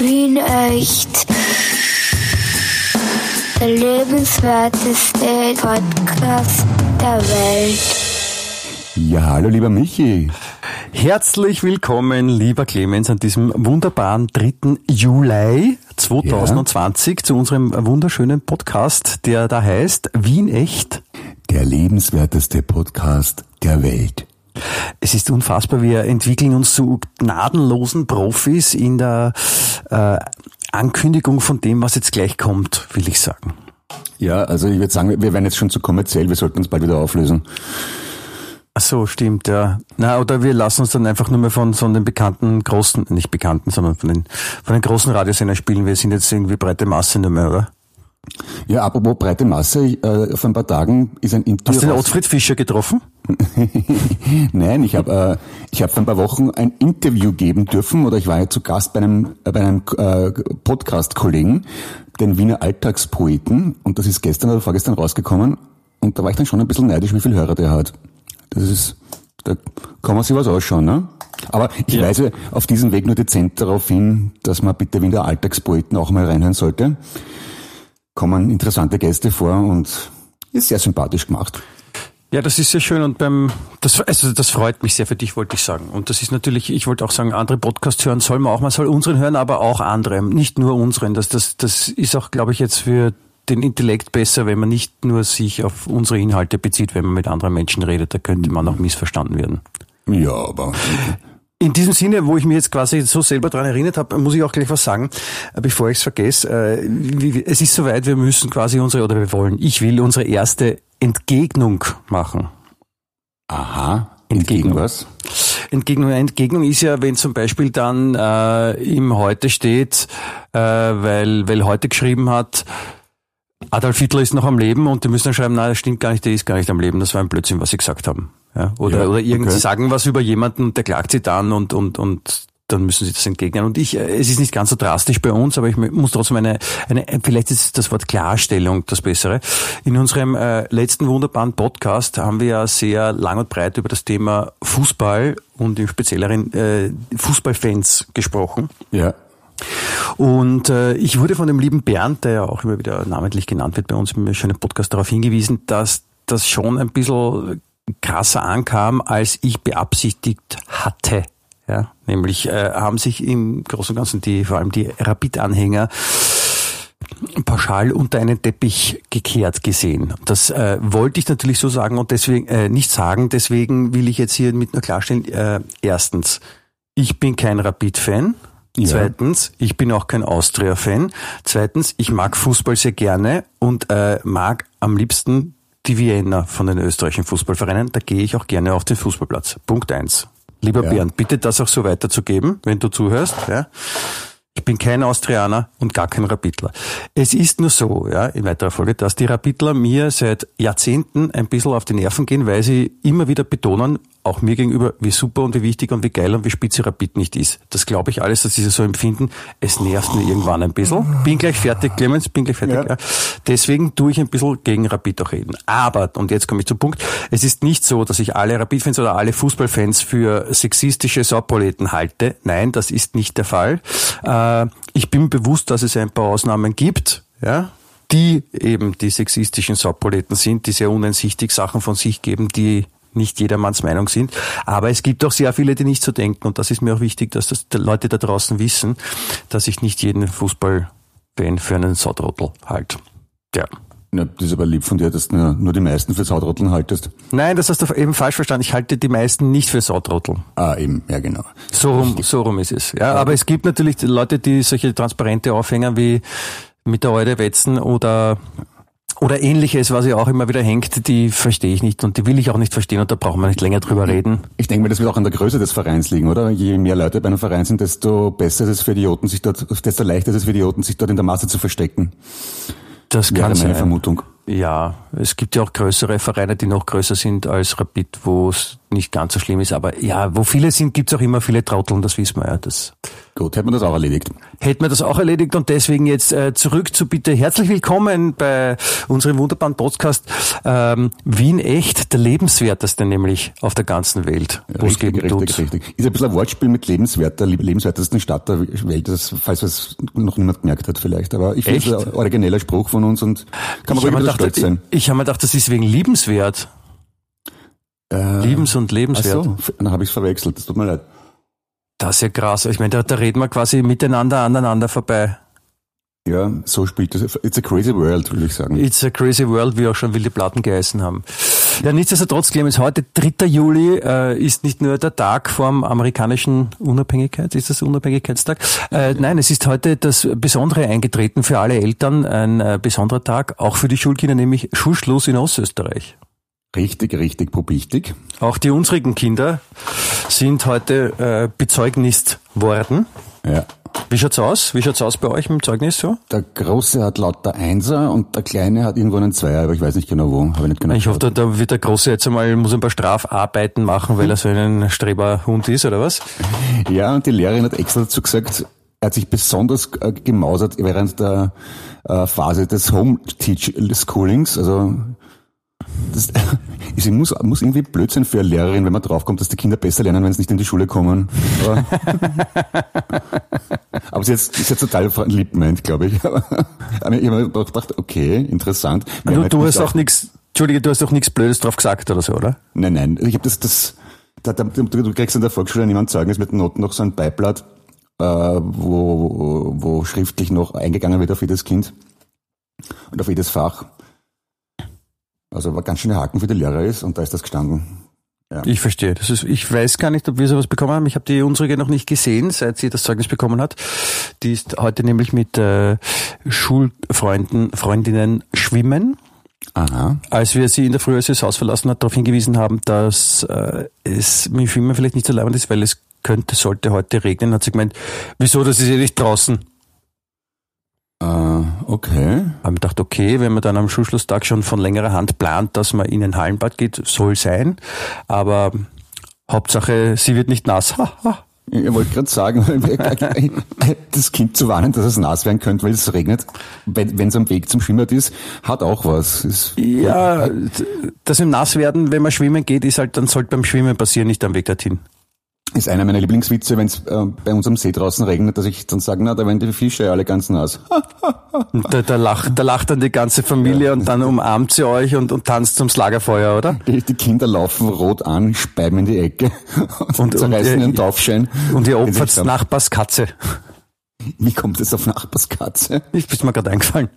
Wien echt. Der lebenswerteste Podcast der Welt. Ja, hallo lieber Michi. Herzlich willkommen, lieber Clemens, an diesem wunderbaren 3. Juli 2020 ja. zu unserem wunderschönen Podcast, der da heißt Wien echt. Der lebenswerteste Podcast der Welt. Es ist unfassbar, wir entwickeln uns zu gnadenlosen Profis in der äh, Ankündigung von dem, was jetzt gleich kommt, will ich sagen. Ja, also ich würde sagen, wir werden jetzt schon zu kommerziell, wir sollten uns bald wieder auflösen. Ach so, stimmt, ja. Na, oder wir lassen uns dann einfach nur mehr von, von den bekannten großen, nicht bekannten, sondern von den, von den großen Radiosendern spielen. Wir sind jetzt irgendwie breite Masse nicht mehr, oder? Ja, apropos breite Masse, äh, vor ein paar Tagen ist ein Interview. Hast du den Ottfried Fischer getroffen? Nein, ich habe äh, ich hab vor ein paar Wochen ein Interview geben dürfen oder ich war ja zu Gast bei einem, äh, bei einem äh, Podcast-Kollegen, den Wiener Alltagspoeten und das ist gestern oder vorgestern rausgekommen und da war ich dann schon ein bisschen neidisch, wie viel Hörer der hat. Das ist, da kann man sich was ausschauen, ne? Aber ich ja. weise auf diesem Weg nur dezent darauf hin, dass man bitte Wiener Alltagspoeten auch mal reinhören sollte kommen interessante Gäste vor und ist sehr sympathisch gemacht. Ja, das ist sehr schön und beim das also das freut mich sehr für dich, wollte ich sagen. Und das ist natürlich, ich wollte auch sagen, andere Podcasts hören soll man auch, man soll unseren hören, aber auch andere, nicht nur unseren. Das das das ist auch, glaube ich, jetzt für den Intellekt besser, wenn man nicht nur sich auf unsere Inhalte bezieht, wenn man mit anderen Menschen redet, da könnte man auch missverstanden werden. Ja, aber in diesem Sinne, wo ich mich jetzt quasi so selber dran erinnert habe, muss ich auch gleich was sagen, äh, bevor ich es vergesse. Äh, es ist soweit, wir müssen quasi unsere, oder wir wollen, ich will unsere erste Entgegnung machen. Aha. Entgegen was? Entgegnung, Entgegnung ist ja, wenn zum Beispiel dann äh, im Heute steht, äh, weil, weil heute geschrieben hat, Adolf Hitler ist noch am Leben und die müssen dann schreiben, nein, das stimmt gar nicht, der ist gar nicht am Leben, das war ein Blödsinn, was sie gesagt haben. Ja, oder, ja, oder irgendwie okay. sagen was über jemanden, der klagt sie dann und, und, und dann müssen sie das entgegnen. Und ich, äh, es ist nicht ganz so drastisch bei uns, aber ich muss trotzdem eine, eine vielleicht ist das Wort Klarstellung das Bessere. In unserem äh, letzten wunderbaren Podcast haben wir ja sehr lang und breit über das Thema Fußball und im Spezielleren äh, Fußballfans gesprochen. Ja. Und äh, ich wurde von dem lieben Bernd, der ja auch immer wieder namentlich genannt wird bei uns im schönen Podcast, darauf hingewiesen, dass das schon ein bisschen krasser ankam, als ich beabsichtigt hatte. Ja, nämlich äh, haben sich im Großen und Ganzen die, vor allem die Rapid-Anhänger pauschal unter einen Teppich gekehrt gesehen. Das äh, wollte ich natürlich so sagen und deswegen äh, nicht sagen. Deswegen will ich jetzt hier mit nur klarstellen. Äh, erstens, ich bin kein Rapid-Fan. Ja. Zweitens, ich bin auch kein Austria-Fan. Zweitens, ich mag Fußball sehr gerne und äh, mag am liebsten die Vienna von den österreichischen Fußballvereinen. Da gehe ich auch gerne auf den Fußballplatz. Punkt eins. Lieber ja. Bernd, bitte das auch so weiterzugeben, wenn du zuhörst. Ja. Ich bin kein Austrianer und gar kein Rapidler. Es ist nur so, ja, in weiterer Folge, dass die Rapidler mir seit Jahrzehnten ein bisschen auf die Nerven gehen, weil sie immer wieder betonen, auch mir gegenüber, wie super und wie wichtig und wie geil und wie spitze Rapid nicht ist. Das glaube ich alles, dass sie so empfinden. Es nervt mir irgendwann ein bisschen. Bin gleich fertig, Clemens, bin gleich fertig. Ja. Ja. Deswegen tue ich ein bisschen gegen Rapid auch reden. Aber, und jetzt komme ich zum Punkt, es ist nicht so, dass ich alle Rapid-Fans oder alle Fußballfans für sexistische Sauproleten halte. Nein, das ist nicht der Fall. Äh, ich bin bewusst, dass es ein paar Ausnahmen gibt. Ja, die eben die sexistischen Sauproleten sind, die sehr uneinsichtig Sachen von sich geben, die nicht jedermanns Meinung sind. Aber es gibt auch sehr viele, die nicht so denken. Und das ist mir auch wichtig, dass das die Leute da draußen wissen, dass ich nicht jeden Fußballfan für einen Sautrottel halte. Ja. Ja, das ist aber lieb von dir, dass du nur, die meisten für Sautrotteln haltest. Nein, das hast du eben falsch verstanden. Ich halte die meisten nicht für Sautrotteln. Ah, eben, ja genau. So rum, so rum ist es. Ja, aber es gibt natürlich Leute, die solche transparente Aufhänger wie mit der Eude wetzen oder oder ähnliches, was ja auch immer wieder hängt, die verstehe ich nicht und die will ich auch nicht verstehen und da brauchen wir nicht länger drüber reden. Ich denke mir, das wird auch an der Größe des Vereins liegen, oder? Je mehr Leute bei einem Verein sind, desto besser ist es für Idioten, sich dort, desto leichter ist es für Idioten, sich dort in der Masse zu verstecken. Das kann Wäre meine Vermutung. Ja, es gibt ja auch größere Vereine, die noch größer sind als Rapid, wo es nicht ganz so schlimm ist. Aber ja, wo viele sind, gibt es auch immer viele Trotteln, das wissen wir ja. Das Gut, hätten wir das auch erledigt. Hätten wir das auch erledigt und deswegen jetzt äh, zurück zu bitte herzlich willkommen bei unserem wunderbaren Podcast ähm, Wien echt, der lebenswerteste nämlich auf der ganzen Welt. es richtig, richtig, tut. richtig. Ist ein bisschen ein Wortspiel mit lebenswert, der lebenswertesten Stadt der Welt, das, falls es noch niemand gemerkt hat vielleicht. Aber ich finde es ein origineller Spruch von uns und kann man ruhig gedacht. Ich, ich habe mir gedacht, das ist wegen liebenswert. Äh, Liebens- und lebenswert. Ach so, dann habe ich es verwechselt, das tut mir leid. Das ist ja krass. Ich meine, da, da reden wir quasi miteinander aneinander vorbei. Ja, so spielt das. It's a crazy world, würde ich sagen. It's a crazy world, wie auch schon wilde Platten geheißen haben. Ja, nichtsdestotrotz, Clemens, heute, 3. Juli, äh, ist nicht nur der Tag vom amerikanischen Unabhängigkeit, ist das Unabhängigkeitstag? Äh, nein, es ist heute das Besondere eingetreten für alle Eltern, ein äh, besonderer Tag, auch für die Schulkinder, nämlich Schulschluss in Ostösterreich. Richtig, richtig, probichtig. Auch die unsrigen Kinder sind heute äh, bezeugnis worden. Ja. Wie schaut's aus? Wie schaut's aus bei euch mit dem Zeugnis so? Der Große hat lauter Einser und der Kleine hat irgendwo einen Zweier, aber ich weiß nicht genau wo. Habe ich nicht genau ich hoffe, da, da wird der Große jetzt einmal, muss ein paar Strafarbeiten machen, weil er so ein Streberhund ist, oder was? Ja, und die Lehrerin hat extra dazu gesagt, er hat sich besonders äh, gemausert während der äh, Phase des Home-Teach-Schoolings, also das ist, muss, muss irgendwie blöd sein für eine Lehrerin, wenn man draufkommt, dass die Kinder besser lernen, wenn sie nicht in die Schule kommen. Aber, aber sie ist, ist jetzt total lieb meint, glaube ich. Aber ich habe mir gedacht, okay, interessant. Du, du hast auch nichts, Entschuldige, du hast auch nichts Blödes drauf gesagt oder so, oder? Nein, nein. Ich habe das, das, da, da, du kriegst in der Volksschule niemand Zeugnis mit Noten noch so ein Beiblatt, äh, wo, wo schriftlich noch eingegangen wird auf jedes Kind und auf jedes Fach. Also war ganz schöne Haken für die Lehrer ist und da ist das gestanden. Ja. Ich verstehe. Das ist, ich weiß gar nicht, ob wir sowas bekommen haben. Ich habe die unsere noch nicht gesehen, seit sie das Zeugnis bekommen hat. Die ist heute nämlich mit äh, Schulfreunden, Freundinnen schwimmen. Aha. Als wir sie in der Früh, als sie das Haus verlassen hat, darauf hingewiesen haben, dass äh, es mit Schwimmen vielleicht nicht so leibend ist, weil es könnte, sollte heute regnen, hat sie gemeint, wieso, das ist ja nicht draußen. Uh, okay. Haben wir gedacht, okay, wenn man dann am Schulschlusstag schon von längerer Hand plant, dass man in ein Hallenbad geht, soll sein. Aber Hauptsache, sie wird nicht nass. Ich wollte gerade sagen, das Kind zu warnen, dass es nass werden könnte, weil es regnet, wenn es am Weg zum Schwimmbad ist, hat auch was. Ist ja, das im Nasswerden, wenn man schwimmen geht, ist halt, dann sollte beim Schwimmen passieren, nicht am Weg dorthin ist einer meiner Lieblingswitze, wenn es äh, bei uns am See draußen regnet, dass ich dann sage, na, da werden die Fische alle ganz nass. da, da, lacht, da lacht dann die ganze Familie ja. und dann umarmt sie euch und, und tanzt ums Lagerfeuer, oder? Die, die Kinder laufen rot an, speiben in die Ecke und, und zerreißen und, ihren Taufschein. Und ihr opfert Nachbars Katze. Wie kommt es auf Nachbarskatze? Ich bin mir gerade eingefallen.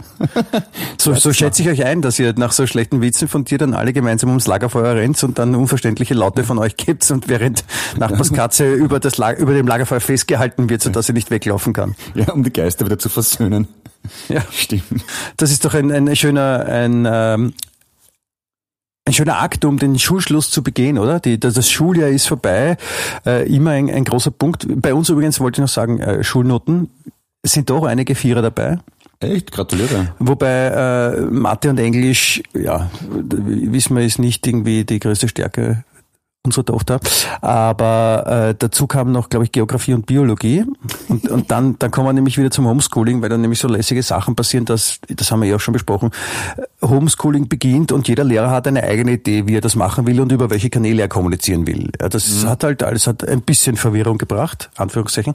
So, so schätze ich euch ein, dass ihr nach so schlechten Witzen von dir dann alle gemeinsam ums Lagerfeuer rennt und dann unverständliche Laute von euch gibt und während Nachbarskatze über, das Lager, über dem Lagerfeuer festgehalten wird, sodass sie nicht weglaufen kann. Ja, um die Geister wieder zu versöhnen. Ja, stimmt. Das ist doch ein, ein schöner, ein, ähm, ein schöner Akt, um den Schulschluss zu begehen, oder? Die, das Schuljahr ist vorbei. Äh, immer ein, ein, großer Punkt. Bei uns übrigens wollte ich noch sagen, äh, Schulnoten sind doch einige Vierer dabei. Echt? Gratuliere. Wobei äh, Mathe und Englisch, ja, wissen wir, ist nicht irgendwie die größte Stärke unsere Tochter. Aber äh, dazu kam noch, glaube ich, Geografie und Biologie. Und, und dann, dann kommen wir nämlich wieder zum Homeschooling, weil dann nämlich so lässige Sachen passieren, dass, das haben wir ja auch schon besprochen, Homeschooling beginnt und jeder Lehrer hat eine eigene Idee, wie er das machen will und über welche Kanäle er kommunizieren will. Ja, das mhm. hat halt alles hat ein bisschen Verwirrung gebracht, Anführungszeichen.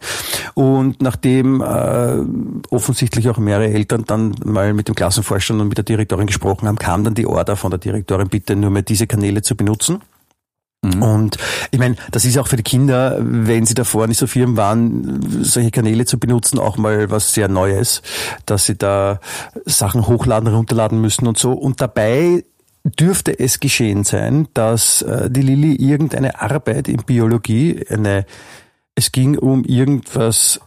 Und nachdem äh, offensichtlich auch mehrere Eltern dann mal mit dem Klassenvorstand und mit der Direktorin gesprochen haben, kam dann die Order von der Direktorin, bitte nur mehr diese Kanäle zu benutzen. Mhm. Und ich meine, das ist auch für die Kinder, wenn sie davor nicht so firm waren, solche Kanäle zu benutzen, auch mal was sehr Neues, dass sie da Sachen hochladen, runterladen müssen und so. Und dabei dürfte es geschehen sein, dass äh, die Lilly irgendeine Arbeit in Biologie, eine, es ging um irgendwas,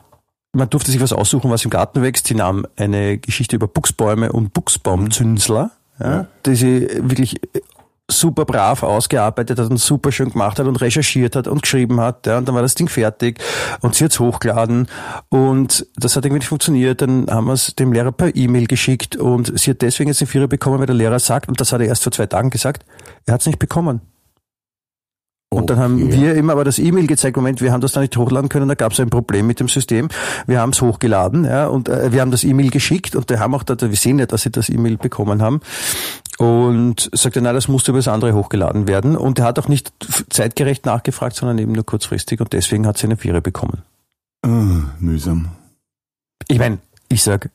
man durfte sich was aussuchen, was im Garten wächst. Sie nahm eine Geschichte über Buchsbäume und Buchsbaumzünsler, ja, ja. die sie wirklich super brav ausgearbeitet hat und super schön gemacht hat und recherchiert hat und geschrieben hat. Ja, und dann war das Ding fertig und sie hat's hochgeladen und das hat irgendwie nicht funktioniert. Dann haben wir es dem Lehrer per E-Mail geschickt und sie hat deswegen jetzt den Vierer bekommen, weil der Lehrer sagt, und das hat er erst vor zwei Tagen gesagt, er hat's nicht bekommen. Und dann haben Okay. wir ihm aber das E-Mail gezeigt, Moment, wir haben das da nicht hochladen können, da gab es ein Problem mit dem System. Wir haben es hochgeladen, ja, und äh, wir haben das E-Mail geschickt und wir haben auch, da, wir sehen ja, dass sie das E-Mail bekommen haben. Und sagt er, nein, das musste über das andere hochgeladen werden. Und er hat auch nicht zeitgerecht nachgefragt, sondern eben nur kurzfristig und deswegen hat sie eine Viere bekommen. Ah, mühsam. Ich meine, ich sag,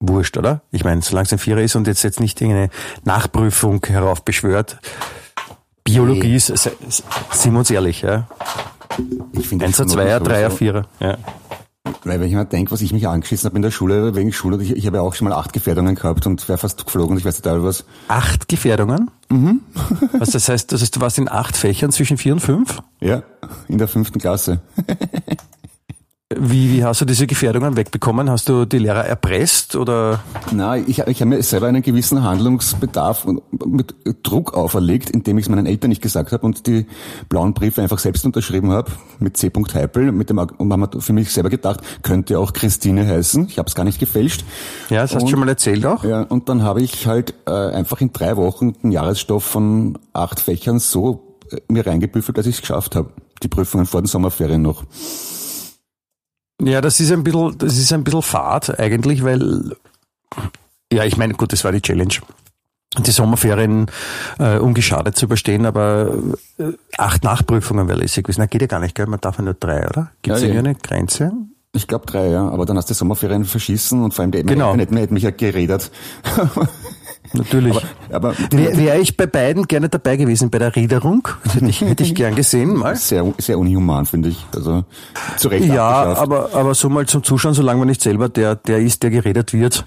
wurscht, oder? Ich meine, solange es ein Vierer ist und jetzt jetzt nicht irgendeine Nachprüfung heraufbeschwört, Biologie ist, sind wir uns ehrlich, ja. Ich finde Einser, Zweier, Dreier, Vierer. Ja. Weil wenn ich mir denke, was ich mich angeschissen habe in der Schule, wegen Schule, ich, ich habe ja auch schon mal acht Gefährdungen gehabt und wäre fast geflogen und ich weiß total was. Acht Gefährdungen? Mhm. Was das heißt, das heißt, du warst in acht Fächern zwischen vier und fünf? Ja, in der fünften Klasse. Wie, wie hast du diese Gefährdungen wegbekommen? Hast du die Lehrer erpresst oder? Na, ich, ich habe mir selber einen gewissen Handlungsbedarf und mit Druck auferlegt, indem ich es meinen Eltern nicht gesagt habe und die blauen Briefe einfach selbst unterschrieben habe mit C. Heipel. Mit dem und haben für mich selber gedacht, könnte auch Christine heißen. Ich habe es gar nicht gefälscht. Ja, das hast du schon mal erzählt auch. Ja, und dann habe ich halt äh, einfach in drei Wochen den Jahresstoff von acht Fächern so äh, mir reingebüffelt, dass ich es geschafft habe. Die Prüfungen vor den Sommerferien noch. Ja, das ist ein bisschen, das ist ein bisschen fad eigentlich, weil, ja, ich meine, gut, das war die Challenge. Die Sommerferien äh, ungeschadet zu überstehen, aber äh, acht Nachprüfungen wäre lässig gewesen. Na, geht ja gar nicht, gell? Man darf ja nur drei, oder? Gibt es Ja, ja. eine Grenze? Ich glaube drei, ja. Aber dann hast du Sommerferien verschissen und vor allem die Genau. Eltern hätten, hätten mich ja geredet. Natürlich. Aber Wäre wär ich bei beiden gerne dabei gewesen, bei der Riederung. Hätte ich, hätte ich gern gesehen, mal. sehr, sehr unhuman, finde ich. Also zu Recht Ja, aber, aber so mal zum Zuschauen, solange man nicht selber der, der ist, der geredet wird.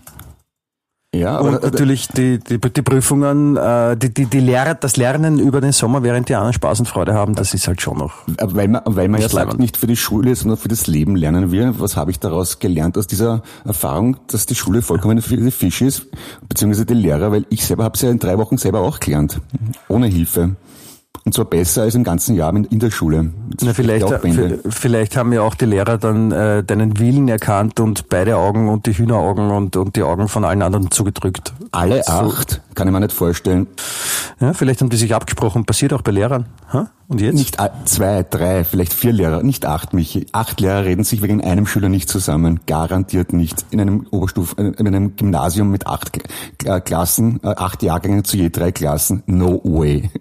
Ja, Und aber äh, natürlich die, die, die Prüfungen, äh, die, die, die Lehrer, das Lernen über den Sommer, während die anderen Spaß und Freude haben, das ist halt schon noch. Aber Weil man, weil man ja Nicht sagt, leibend. nicht für die Schule, sondern für das Leben lernen wir. Was habe ich daraus gelernt aus dieser Erfahrung, dass die Schule vollkommen für die Fisch ist, beziehungsweise die Lehrer, weil ich selber habe es ja in drei Wochen selber auch gelernt, ohne Hilfe. Und zwar besser als im ganzen Jahr in, der Schule. Das Na, vielleicht, vielleicht haben ja auch die Lehrer dann äh, deinen Willen erkannt und beide Augen und die Hühneraugen und, und die Augen von allen anderen zugedrückt. Alle acht, kann ich mir nicht vorstellen. Ja, vielleicht haben die sich abgesprochen, passiert auch bei Lehrern. Ha? Und jetzt? Nicht zwei, drei, vielleicht vier Lehrer, nicht acht, Michi. Acht Lehrer reden sich wegen einem Schüler nicht zusammen. Garantiert nicht. In einem Oberstuf, äh, in einem Gymnasium mit acht Kla- Kla- Klassen, äh, acht Jahrgängen zu je drei Klassen. No way.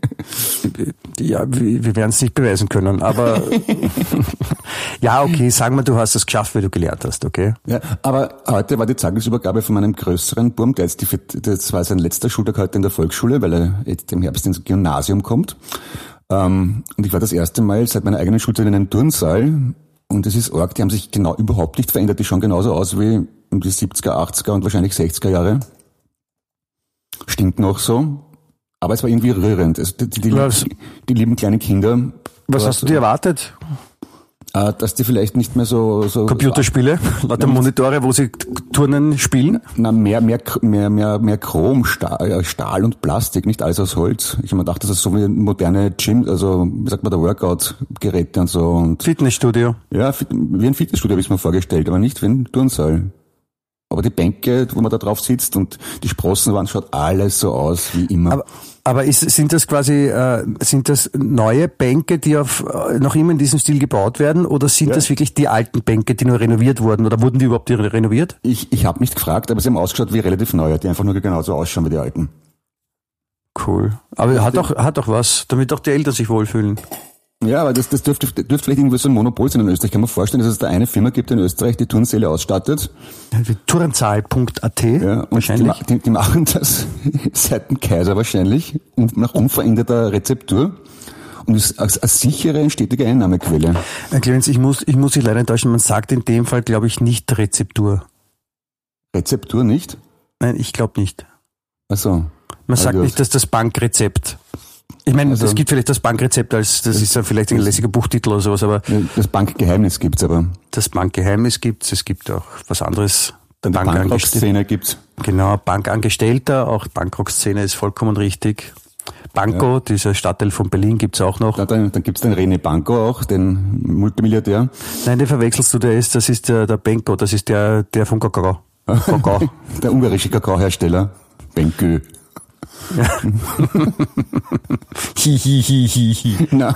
Ja, wir, werden es nicht beweisen können, aber ja, okay, sagen wir, du hast es geschafft, weil du gelernt hast, okay? Ja, aber heute war die Zeugnisübergabe von meinem größeren Burm, das war sein letzter Schultag heute in der Volksschule, weil er jetzt im Herbst ins Gymnasium kommt. Ähm, und ich war das erste Mal seit meiner eigenen Schulzeit in einem Turnsaal. Und es ist arg, die haben sich genau überhaupt nicht verändert. Die schauen genauso aus wie um die 70er, 80er und wahrscheinlich 60er Jahre. Stinkt noch so. Aber es war irgendwie rührend. Also die, die, die, die lieben kleinen Kinder. Was hast du dir erwartet? Äh, dass die vielleicht nicht mehr so... so Computerspiele, lauter Monitore, wo sie Turnen spielen? Na, mehr, mehr, mehr, mehr, mehr Chrom, Stahl, äh, Stahl und Plastik, nicht alles aus Holz. Ich habe mir gedacht, das ist so wie moderne Gym, also, wie sagt man, der Workout-Geräte und so. Und Fitnessstudio. ja, wie ein Fitnessstudio habe ich mir vorgestellt, aber nicht wie ein Turnsaal. Aber die Bänke, wo man da drauf sitzt und die Sprossenwand schaut alles so aus wie immer. Aber, aber ist, sind das quasi, äh, sind das neue Bänke, die auf, äh, noch immer in diesem Stil gebaut werden, oder sind Ja. das wirklich die alten Bänke, die nur renoviert wurden, oder wurden die überhaupt renoviert? ich ich habe nicht gefragt, aber sie haben ausgeschaut wie relativ neue, die einfach nur genauso ausschauen wie die alten. Cool. Aber hat auch, hat auch was, damit auch die Eltern sich wohlfühlen. Ja, aber das, das dürfte, dürfte vielleicht irgendwie so ein Monopol sein in Österreich. Ich kann mir vorstellen, dass es da eine Firma gibt in Österreich, die Turnsäle ausstattet. Turnzahl.at Ja, die, wahrscheinlich. ma- die, die machen das seit dem Kaiser wahrscheinlich und nach unveränderter Rezeptur und ist als, als sichere und stetige Einnahmequelle. Herr Clemens, ich muss, ich muss Sie leider enttäuschen, man sagt in dem Fall, glaube ich, nicht Rezeptur. Rezeptur nicht? Nein, ich glaube nicht. Also Man sagt gut. nicht, dass das Bankrezept. Ich meine, Also- es gibt vielleicht das Bankrezept als, das ist ja vielleicht ein lässiger Buchtitel oder sowas, aber das Bankgeheimnis gibt's aber. das Bankgeheimnis gibt's, es gibt auch was anderes. Dann die Bankangestellter. Bankrock-Szene gibt's. Genau, Bankangestellter, auch Bankrock-Szene ist vollkommen richtig. Banco, ja. dieser Stadtteil von Berlin, gibt's auch noch. Ja, dann dann gibt's den René Banco auch, den Multimilliardär. Nein, den verwechselst du, der ist, das ist der, der Benko, das ist der, der von Kakao. Kakao. der ungarische Kakaohersteller. Benko. Hi, hi, hi, hi, hi. Na,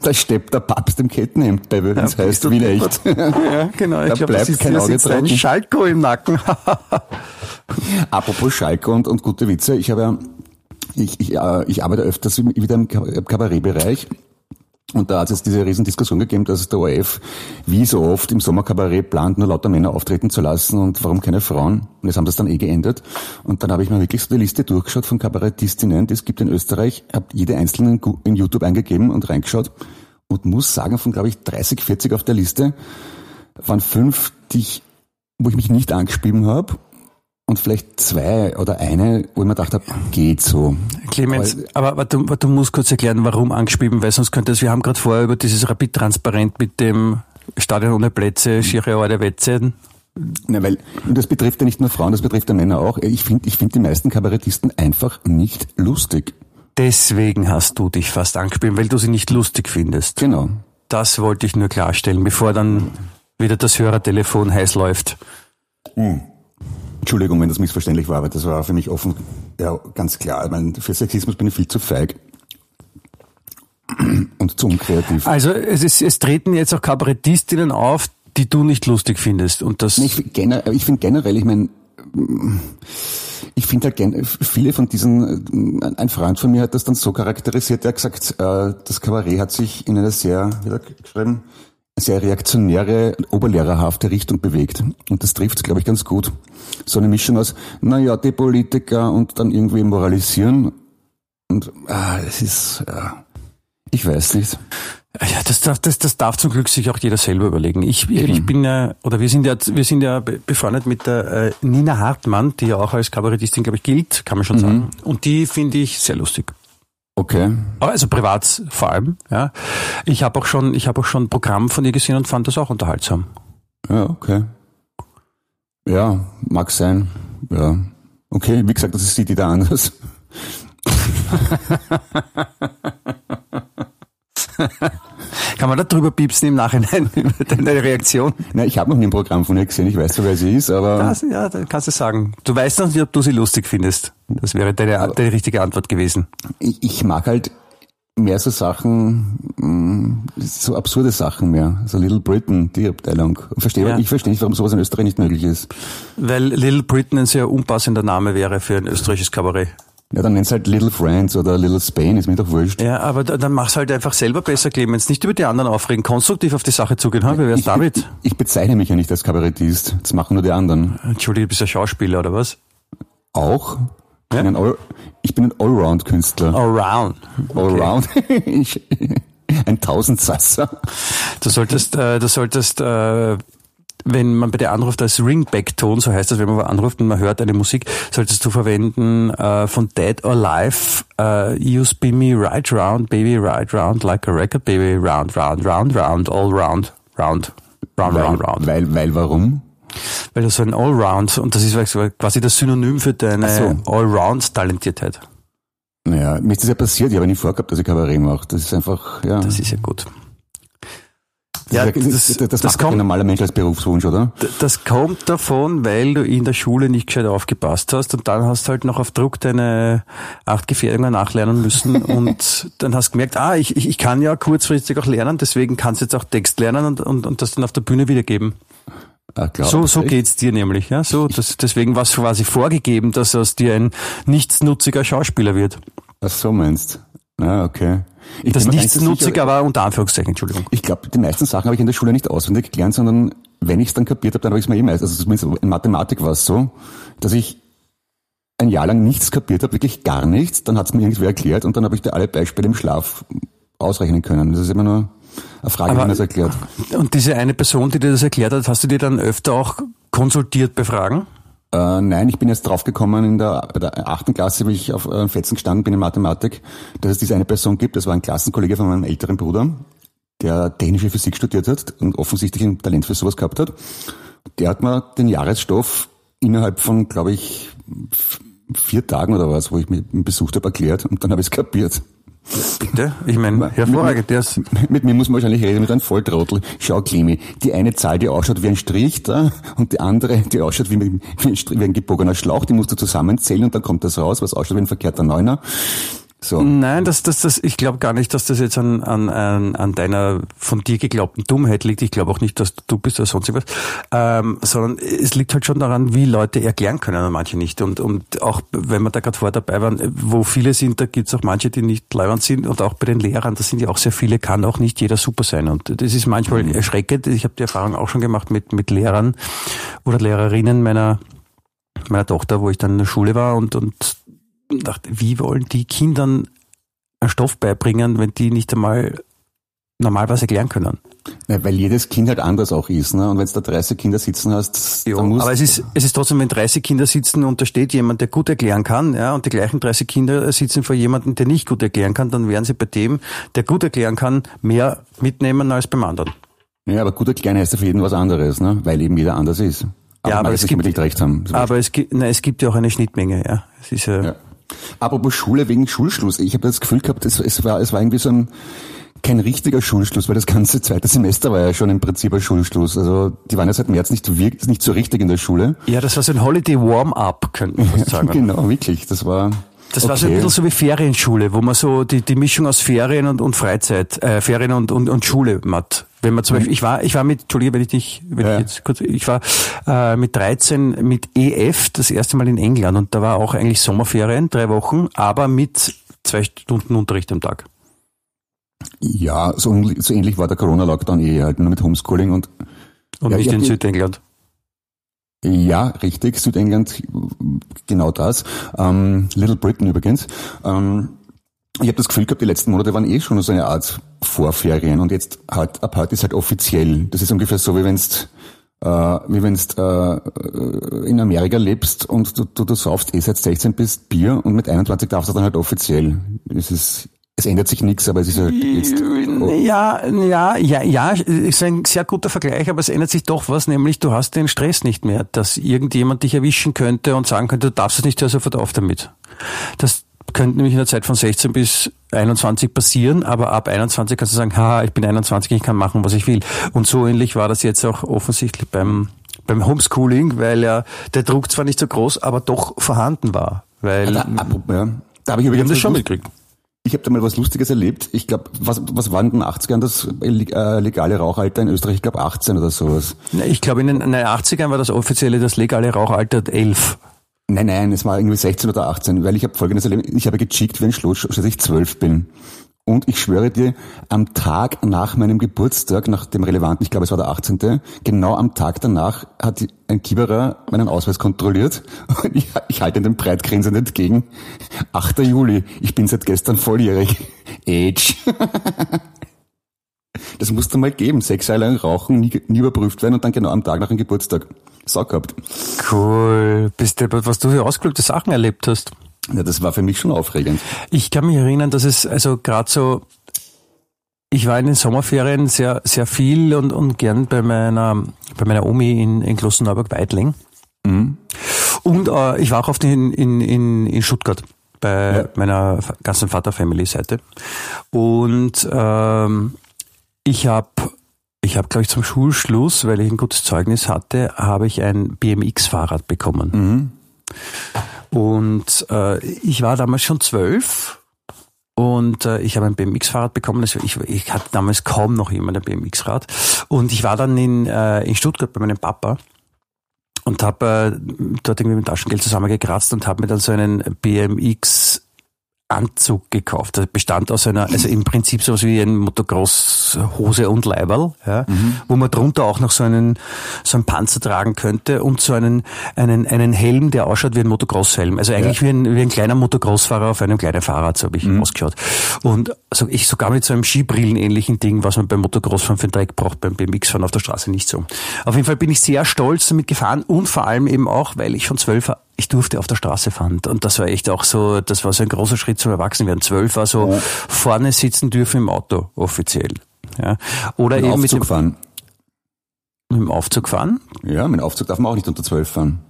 da, steppt der Papst im Kettenhemd bei, wenn es ja, heißt, wie echt. Ja, genau. Da ich bleibt glaub, kein Auge drauf. Schalko im Nacken. Apropos Schalko und, und gute Witze. Ich habe ja, ich, ich, äh, ich arbeite öfters wieder im Kabarettbereich und da hat es diese Riesendiskussion gegeben, dass der ORF wie so oft im Sommerkabarett plant, nur lauter Männer auftreten zu lassen und warum keine Frauen. Und jetzt haben das dann eh geändert. Und dann habe ich mir wirklich so die Liste durchgeschaut von Kabarettistinnen, die es gibt in Österreich, habe jede einzelne in YouTube eingegeben und reingeschaut und muss sagen, von glaube ich 30, 40 auf der Liste waren fünf, die ich, wo ich mich nicht angespielt habe und vielleicht zwei oder eine, wo ich mir gedacht habe, geht so. Clemens, aber, aber, du, aber du musst kurz erklären, warum angespielt, weil sonst könnte es, wir haben gerade vorher über dieses Rapid-Transparent mit dem Stadion ohne Plätze, schiere Orde Wetzen. Na, weil, und das betrifft ja nicht nur Frauen, das betrifft ja Männer auch. Ich finde ich finde die meisten Kabarettisten einfach nicht lustig. Deswegen hast du dich fast angespielt, weil du sie nicht lustig findest. Genau. Das wollte ich nur klarstellen, bevor dann wieder das Hörertelefon heiß läuft. Mhm. Entschuldigung, wenn das missverständlich war, aber das war für mich offen, ja, ganz klar. Ich meine, für Sexismus bin ich viel zu feig und zu unkreativ. Also es, ist, es treten jetzt auch Kabarettistinnen auf, die du nicht lustig findest. Und das ich, ich finde generell, ich meine, ich finde halt gerne, viele von diesen, ein Freund von mir hat das dann so charakterisiert, er hat gesagt, äh, das Kabarett hat sich in eine sehr, wie hat er geschrieben, sehr reaktionäre, oberlehrerhafte Richtung bewegt. Und das trifft glaube ich, ganz gut. So eine Mischung aus, naja, die Politiker und dann irgendwie moralisieren. Und ah, es ist, ja, ich weiß nicht. Ja, das darf, das, das darf zum Glück sich auch jeder selber überlegen. Ich, ich bin ja, oder wir sind ja, wir sind ja befreundet mit der äh, Nina Hartmann, die ja auch als Kabarettistin, glaube ich, gilt, kann man schon mhm. sagen. Und die finde ich sehr lustig. Okay. Also privat vor allem, ja. Ich habe auch schon, ich habe auch schon ein Programm von ihr gesehen und fand das auch unterhaltsam. Ja, okay. Ja, mag sein. Ja. Okay, wie gesagt, das ist die da anders. Kann man da drüber piepsen im Nachhinein über deine Reaktion? Nein, ich habe noch nie ein Programm von ihr gesehen, ich weiß zwar, wer sie ist, aber. Das, ja, da kannst du sagen. Du weißt noch nicht, ob du sie lustig findest. Das wäre deine, deine richtige Antwort gewesen. Ich, ich mag halt mehr so Sachen, mm, so absurde Sachen mehr. So Little Britain, die Abteilung. Verstehe, ja. Ich verstehe nicht, warum sowas in Österreich nicht möglich ist. Weil Little Britain ein sehr unpassender Name wäre für ein österreichisches Kabarett. Ja, dann nenn's halt Little France oder Little Spain, ist mir doch wurscht. Ja, aber dann mach's halt einfach selber besser, Clemens. Nicht über die anderen aufregen, konstruktiv auf die Sache zugehen. Wie wär's ich, damit? Ich, ich, bezeichne mich ja nicht als Kabarettist. Das machen nur die anderen. Entschuldige, du bist ja Schauspieler, oder was? Auch? Ja? Ich bin ein, All, ich bin ein Allround-Künstler. Allround. Okay. Allround. ein Tausendsasser. Du solltest, äh, du solltest äh, wenn man bei dir anruft als Ringback-Ton, so heißt das, wenn man anruft und man hört eine Musik, solltest du verwenden äh, von Dead or Alive, äh, You spin me right round, baby, right round, like a record, baby, round, round, round, round, all round, round, round, weil, round, round. Weil, weil warum? Weil du so ein Allround, und das ist quasi das Synonym für deine so. Allround-Talentiertheit. Naja, mir ist das ja passiert, ich habe nie vorgehabt, dass ich Kabarett mache. Das ist einfach, ja. Das ist ja gut. Ja, das, das, das, das macht kommt, ein normaler Mensch als Berufswunsch, oder? Das kommt davon, weil du in der Schule nicht gescheit aufgepasst hast und dann hast du halt noch auf Druck deine acht Gefährdungen nachlernen müssen und dann hast gemerkt, ah, ich, ich, kann ja kurzfristig auch lernen, deswegen kannst du jetzt auch Text lernen und, und, und das dann auf der Bühne wiedergeben. Ah, klar, so so geht's dir nämlich, ja. So, das, deswegen war es quasi vorgegeben, dass aus dir ein nichtsnutziger Schauspieler wird. Ach so meinst. Ah, okay. Ich das nichtsnutzig, aber unter Anführungszeichen, Entschuldigung. Ich glaube, die meisten Sachen habe ich in der Schule nicht auswendig gelernt, sondern wenn ich es dann kapiert habe, dann habe ich es mir eh meist. Also zumindest in Mathematik war es so, dass ich ein Jahr lang nichts kapiert habe, wirklich gar nichts. Dann hat es mir irgendwer erklärt und dann habe ich dir alle Beispiele im Schlaf ausrechnen können. Das ist immer nur eine Frage, wie man das erklärt. Und diese eine Person, die dir das erklärt hat, hast du dir dann öfter auch konsultiert bei Fragen? Äh, nein, ich bin jetzt draufgekommen in der, der achten Klasse, wie ich auf äh, Fetzen gestanden bin in Mathematik, dass es diese eine Person gibt, das war ein Klassenkollege von meinem älteren Bruder, der technische Physik studiert hat und offensichtlich ein Talent für sowas gehabt hat. Der hat mir den Jahresstoff innerhalb von, glaube ich, vier Tagen oder was, wo ich mich besucht habe, erklärt und dann habe ich es kapiert. Bitte? Ich meine, hervorragend. Der ist Mit mir muss man wahrscheinlich reden, mit einem Volltrottel. Schau, Clemi, die eine Zahl, die ausschaut wie ein Strich da und die andere, die ausschaut wie, wie, ein, wie ein gebogener Schlauch, die musst du zusammenzählen und dann kommt das raus, was ausschaut wie ein verkehrter Neuner. So. Nein, das, das, das, ich glaube gar nicht, dass das jetzt an, an, an, deiner von dir geglaubten Dummheit liegt. Ich glaube auch nicht, dass du bist oder sonst was, ähm, sondern es liegt halt schon daran, wie Leute erklären können und manche nicht. Und, und auch wenn wir da gerade vorher dabei waren, wo viele sind, da gibt es auch manche, die nicht leibend sind und auch bei den Lehrern, da sind ja auch sehr viele, kann auch nicht jeder super sein. Und das ist manchmal mhm. erschreckend. Ich habe die Erfahrung auch schon gemacht mit, mit Lehrern oder Lehrerinnen meiner meiner Tochter, wo ich dann in der Schule war und, und dachte, wie wollen die Kindern einen Stoff beibringen, wenn die nicht einmal normal was erklären können? Ja, weil jedes Kind halt anders auch ist, ne? Und wenn du da 30 Kinder sitzen hast, jo, dann musst aber es ist, es ist trotzdem, wenn 30 Kinder sitzen und da steht jemand, der gut erklären kann, ja, und die gleichen 30 Kinder sitzen vor jemandem, der nicht gut erklären kann, dann werden sie bei dem, der gut erklären kann, mehr mitnehmen als beim anderen. Ja, aber gut erklären heißt ja für jeden was anderes, ne? Weil eben jeder anders ist. Aber ja, aber es gibt, recht haben. Aber es gibt, nein, es gibt ja auch eine Schnittmenge, ja. Es ist ja, ja. Apropos Schule wegen Schulschluss. Ich habe das Gefühl gehabt, es, es, war, es war irgendwie so ein kein richtiger Schulschluss, weil das ganze zweite Semester war ja schon im Prinzip ein Schulschluss. Also die waren ja seit März nicht, wirklich, nicht so richtig in der Schule. Ja, das war so ein Holiday Warm-up, könnte man sagen. genau, wirklich. Das war das okay. war so ein bisschen so wie Ferienschule, wo man so die, die Mischung aus Ferien und, und Freizeit, äh, Ferien und, und, und Schule macht. Wenn man zum Beispiel, ich war, ich war mit, Entschuldige, wenn ich dich, wenn ja. ich jetzt kurz, ich war äh, mit 13 mit EF das erste Mal in England und da war auch eigentlich Sommerferien, drei Wochen, aber mit zwei Stunden Unterricht am Tag. Ja, so, so ähnlich war der Corona-Lockdown eh halt, nur mit Homeschooling und und ja, nicht in Südengland. Ja, richtig, Südengland, genau das. Ähm, Little Britain übrigens. Ähm, ich habe das Gefühl gehabt, die letzten Monate waren eh schon so eine Art Vorferien und jetzt halt, ab heute ist halt offiziell. Das ist ungefähr so, wie wenn's äh, wie wenn's äh, in Amerika lebst und du, du, du saufst eh seit 16 bist Bier und mit 21 darfst du dann halt offiziell. Es ist es ändert sich nichts, aber es ist halt jetzt. Oh. Ja, ja, ja, ja, ist ein sehr guter Vergleich, aber es ändert sich doch was, nämlich du hast den Stress nicht mehr, dass irgendjemand dich erwischen könnte und sagen könnte, du darfst es nicht, hör sofort auf damit. Das könnte nämlich in der Zeit von 16 bis 21 passieren, aber ab 21 kannst du sagen, ha, ich bin 21, ich kann machen, was ich will. Und so ähnlich war das jetzt auch offensichtlich beim beim Homeschooling, weil ja der Druck zwar nicht so groß, aber doch vorhanden war. Weil ja, da, ja, da habe ich übrigens das schon mitgekriegt. Ich habe da mal was Lustiges erlebt. Ich glaube, was, was war in den 80ern das äh, legale Rauchalter in Österreich? Ich glaube 18 oder sowas. Ich glaube, in den 80ern war das offizielle, das legale Rauchalter 11. Nein, nein, es war irgendwie 16 oder 18, weil ich habe folgendes erlebt. Ich habe gechickt wie ein Schluss, als ich 12 bin. Und ich schwöre dir, am Tag nach meinem Geburtstag, nach dem relevanten, ich glaube es war der 18., genau am Tag danach hat ein Kieberer meinen Ausweis kontrolliert und ich, ich halte den breitgrinsend entgegen. 8. Juli, ich bin seit gestern volljährig. Age. Das musst du mal geben. Sechs Jahre lang rauchen, nie, nie überprüft werden und dann genau am Tag nach dem Geburtstag. Sau gehabt. Cool. Bist du, was du für ausgeklügelte Sachen erlebt hast. Ja, das war für mich schon aufregend. Ich kann mich erinnern, dass es also gerade so, ich war in den Sommerferien sehr, sehr viel und, und gern bei meiner, bei meiner Omi in, in Klosterneuburg-Weidling. Mhm. Und äh, ich war auch oft in, in, in, in Stuttgart bei ja. meiner ganzen Vater-Family-Seite. Und ähm, ich habe ich habe, glaube ich, zum Schulschluss, weil ich ein gutes Zeugnis hatte, habe ich ein BMX-Fahrrad bekommen. Mhm. Und äh, ich war damals schon zwölf und äh, ich habe ein BMX-Fahrrad bekommen. Also ich, ich hatte damals kaum noch jemand ein BMX-Rad. Und ich war dann in, äh, in Stuttgart bei meinem Papa und habe äh, dort irgendwie mit Taschengeld zusammengekratzt und habe mir dann so einen BMX Anzug gekauft. Der bestand aus einer, also im Prinzip sowas wie ein Motocross Hose und Leiberl, ja, mhm. wo man drunter auch noch so einen, so einen Panzer tragen könnte und so einen, einen, einen Helm, der ausschaut wie ein Motocross-Helm. Also eigentlich ja. wie, ein, wie ein kleiner Motocross-Fahrer auf einem kleinen Fahrrad, so habe ich mhm. ausgeschaut. Und also ich sogar mit so einem Skibrillen-ähnlichen Ding, was man beim Motocross-Fahren für den Dreck braucht, beim BMX-Fahren auf der Straße nicht so. Auf jeden Fall bin ich sehr stolz damit gefahren und vor allem eben auch, weil ich schon zwölf ich durfte auf der Straße fahren. Und das war echt auch so, das war so ein großer Schritt zum Erwachsenwerden. Zwölf war so, ja. vorne sitzen dürfen im Auto, offiziell. Ja. Oder mit eben Aufzug mit dem fahren. Mit dem Aufzug fahren? Ja, mit dem Aufzug darf man auch nicht unter zwölf fahren.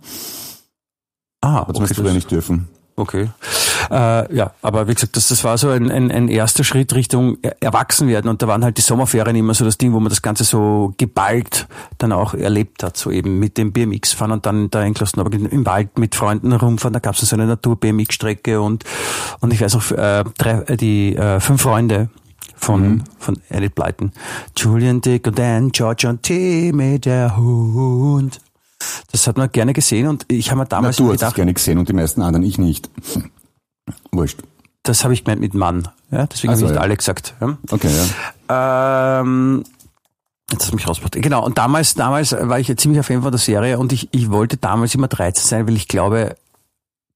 Ah, Hat okay, früher das- nicht dürfen. Okay. Äh, ja, aber wie gesagt, das, das war so ein, ein, ein erster Schritt Richtung Er- Erwachsenwerden und da waren halt die Sommerferien immer so das Ding, wo man das Ganze so geballt dann auch erlebt hat, so eben mit dem BMX fahren und dann da in Klosterneuburg im Wald mit Freunden rumfahren, da gab es so eine Natur-BMX-Strecke und und ich weiß noch, äh, drei, äh, die äh, fünf Freunde von, von Edith Blyton. Julian Dick und Dan, George und Timmy, der Hund. Das hat man gerne gesehen und ich habe mir Na, damals du hast es gedacht, gerne gesehen und die meisten anderen, ich nicht. Wurscht. das habe ich gemeint mit Mann. Ja, deswegen Ach habe ich nicht ja. alle gesagt. Ja. Okay, ja. Ähm, jetzt hast du mich rausgebracht. Genau, und damals, damals war ich ja ziemlich ein Fan von der Serie und ich, ich wollte damals immer 13 sein, weil ich glaube,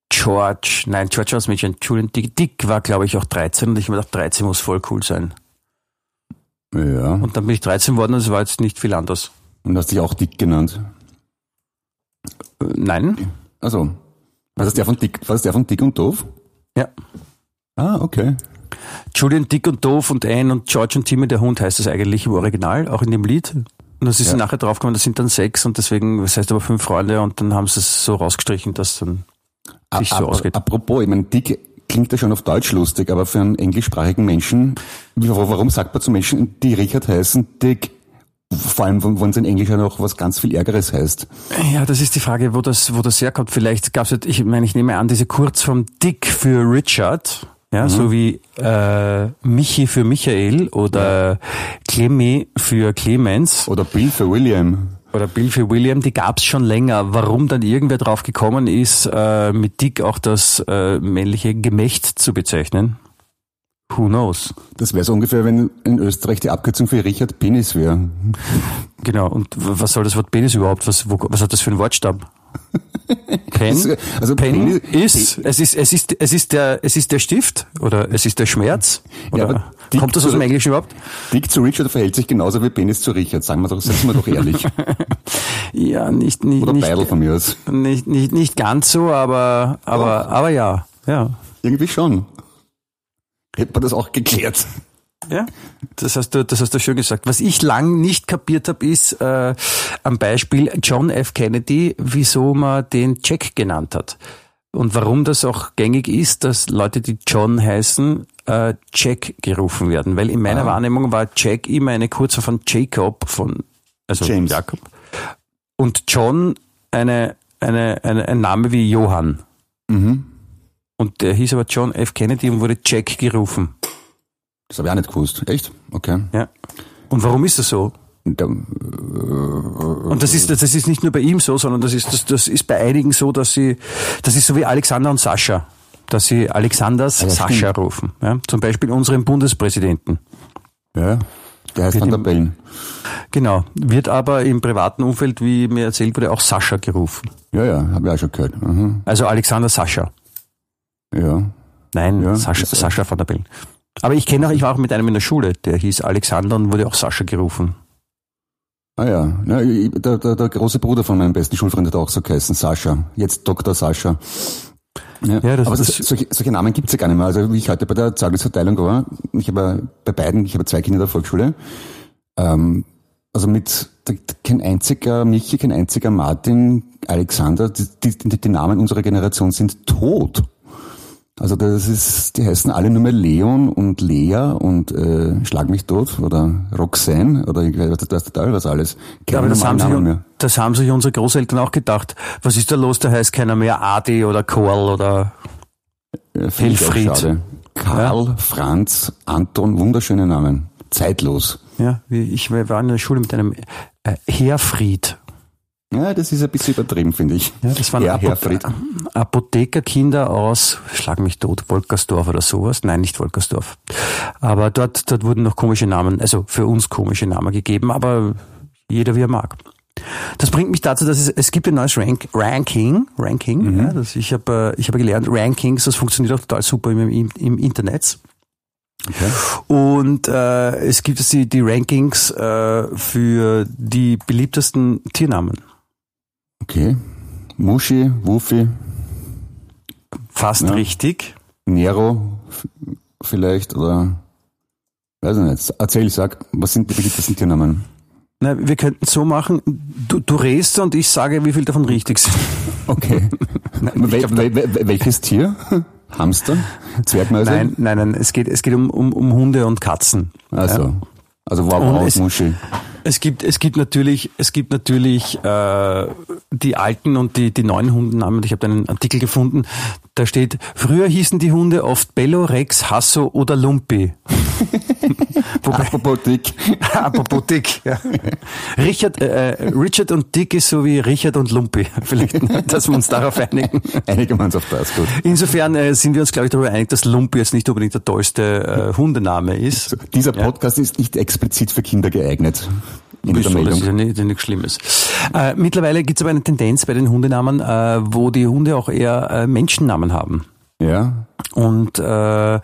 George, nein, George war das Mädchen, Julian Dick, Dick war, glaube ich, auch 13 und ich habe mir gedacht, 13 muss voll cool sein. Ja. Und dann bin ich 13 worden und es war jetzt nicht viel anders. Und hast dich auch Dick genannt. Nein? Also, war das der von Dick, war das der von Dick und Doof? Ja. Ah, okay. Julian Dick und Doof und Anne und George und Timmy, der Hund heißt das eigentlich im Original, auch in dem Lied. Und das ist Ja. nachher draufgekommen, das sind dann sechs und deswegen, das heißt aber fünf Freunde und dann haben sie es so rausgestrichen, dass dann sich so ausgeht. Apropos, ich meine, Dick klingt ja schon auf Deutsch lustig, aber für einen englischsprachigen Menschen, warum sagt man zu Menschen, die Richard heißen, Dick? Vor allem, wenn es in Englisch ja noch was ganz viel Ärgeres heißt. Ja, das ist die Frage, wo das, wo das herkommt. Vielleicht gab es, ich meine, ich nehme an, diese Kurzform Dick für Richard, ja, so wie äh, Michi für Michael oder Clemmy für Clemens Oder Bill für William. oder Bill für William, die gab es schon länger. Warum dann irgendwer drauf gekommen ist, äh, mit Dick auch das äh, männliche Gemächt zu bezeichnen? Who knows? Das wäre so ungefähr, wenn in Österreich die Abkürzung für Richard Penis wäre. Genau. Und was soll das Wort Penis überhaupt? Was, wo, was hat das für einen Wortstamm? Pen? Also Pen Penis- ist, es ist, es ist, es ist der, es ist der Stift oder es ist der Schmerz oder aber Dick kommt das aus dem Englischen überhaupt? Dick zu Richard verhält sich genauso wie Penis zu Richard. Sagen wir doch, sagen wir doch ehrlich. Ja, nicht, nicht, Oder nicht, von mir aus. nicht, nicht, nicht ganz so, aber, aber, aber ja, ja. Irgendwie schon. Hätte man das auch geklärt. Ja, das hast du, das hast du schön gesagt. Was ich lang nicht kapiert habe, ist äh, am Beispiel John F. Kennedy, wieso man den Jack genannt hat. Und warum das auch gängig ist, dass Leute, die John heißen, äh, Jack gerufen werden. Weil in meiner Ah. Wahrnehmung war Jack immer eine Kurze von Jacob, von also James. Jakob. Und John eine, eine, eine, ein Name wie Johann. Mhm. Und der hieß aber John F. Kennedy und wurde Jack gerufen. Das habe ich auch nicht gewusst. Echt? Okay. Ja. Und warum ist das so? Da, Und das ist, das ist nicht nur bei ihm so, sondern das ist, das, das ist bei einigen so, dass sie, das ist so wie Alexander und Sascha, dass sie Alexanders ja, Sascha rufen. Ja? Zum Beispiel unseren Bundespräsidenten. ja, der heißt Van der Bellen. Genau. Wird aber im privaten Umfeld, wie mir erzählt wurde, auch Sascha gerufen. Ja, ja, habe ich auch schon gehört. Mhm. Also Alexander Sascha. Ja. Nein, Ja, Sascha, Sascha van der Bellen. Aber ich kenne auch, ich war auch mit einem in der Schule, der hieß Alexander und wurde auch Sascha gerufen. Ah ja, ja der, der, der große Bruder von meinem besten Schulfreund hat auch so geheißen, Sascha. Jetzt Dr. Sascha. Ja, Ja, aber das- solche, solche Namen gibt's ja gar nicht mehr. Also wie ich heute bei der Zeugnisverteilung war, ich habe bei beiden, ich habe zwei Kinder der Volksschule, ähm, also mit kein einziger Michi, kein einziger Martin, Alexander, die, die, die Namen unserer Generation sind tot. Also das ist, die heißen alle nur mehr Leon und Lea und äh, Schlag mich tot oder Roxanne oder ich weiß das total was alles. Ja, Keine aber das haben, Namen sich, mehr. das haben sich unsere Großeltern auch gedacht. Was ist da los? Da heißt keiner mehr Adi oder Korl oder Ja, auch Helfried. Karl, Franz, Anton, wunderschöne Namen. Zeitlos. Ja, ich war in der Schule mit einem äh, Herfried. Ja, das ist ein bisschen übertrieben, finde ich. Ja, das waren ja, Apothe. Apothekerkinder aus, schlag mich tot, Wolkersdorf oder sowas. Nein, nicht Wolkersdorf. Aber dort, dort wurden noch komische Namen, also für uns komische Namen gegeben, aber jeder wie er mag. Das bringt mich dazu, dass es, es gibt ein neues Rank, Ranking, Ranking. Ja, das, ich habe äh, ich habe gelernt, Rankings, das funktioniert auch total super im, im, im Internet. Okay. Und äh, es gibt die, die Rankings äh, für die beliebtesten Tiernamen. Okay. Muschi, Wufi, Fast Ja. richtig. Nero vielleicht oder weiß ich nicht. Erzähl, sag, was sind die beliebtesten Tiernamen? Na, wir könnten so machen, du, du redest und ich sage, wie viel davon richtig sind. Okay. Wel wel wel welches Tier? Hamster? Zwergmäuse? Nein, nein, nein, es geht, es geht um, um, um Hunde und Katzen. Also, Ja. also wow, wow, Muschel. Es gibt, es gibt natürlich, es gibt natürlich äh, die alten und die, die neuen Hundennamen. Ich habe da einen Artikel gefunden, da steht, früher hießen die Hunde oft Bello, Rex, Hasso oder Lumpi. Apropos dick. apropos Dick, ja. Richard, äh, äh, Richard und Dick ist so wie Richard und Lumpi. Vielleicht, dass wir uns darauf einigen. Einigen wir uns auf das, gut. Insofern äh, sind wir uns, glaube ich, darüber einig, dass Lumpi jetzt nicht unbedingt der tollste äh, Hundename ist. So, dieser Podcast ist nicht explizit für Kinder geeignet. In der Wieso? Das ist ja nicht, nichts Schlimmes. Äh, mittlerweile gibt es aber eine Tendenz bei den Hundenamen, äh, wo die Hunde auch eher äh, Menschennamen haben. Ja. Und äh,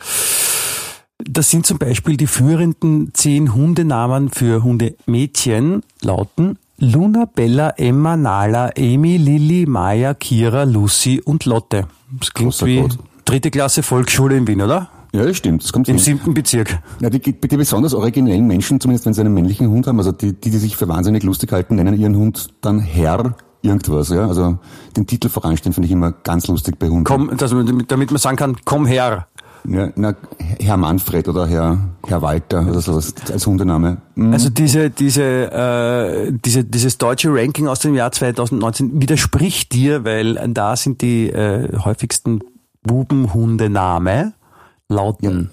das sind zum Beispiel die führenden zehn Hundenamen für Hundemädchen lauten Luna, Bella, Emma, Nala, Amy, Lilly, Maya, Kira, Lucy und Lotte. Das klingt Großer wie Gott. dritte Klasse Volksschule in Wien, oder? Ja, das stimmt. Das kommt Im siebten Bezirk. Ja, die, die besonders originellen Menschen, zumindest wenn sie einen männlichen Hund haben, also die, die, die sich für wahnsinnig lustig halten, nennen ihren Hund dann Herr irgendwas, ja. Also den Titel voranstellen finde ich immer ganz lustig bei Hunden. Komm, dass man, damit man sagen kann, komm her. Ja, na, Herr Manfred oder Herr, Herr Walter oder sowas als Hundename. Hm. Also diese, diese, äh, diese, dieses deutsche Ranking aus dem Jahr 2019 widerspricht dir, weil da sind die äh, häufigsten Bubenhundename lauten.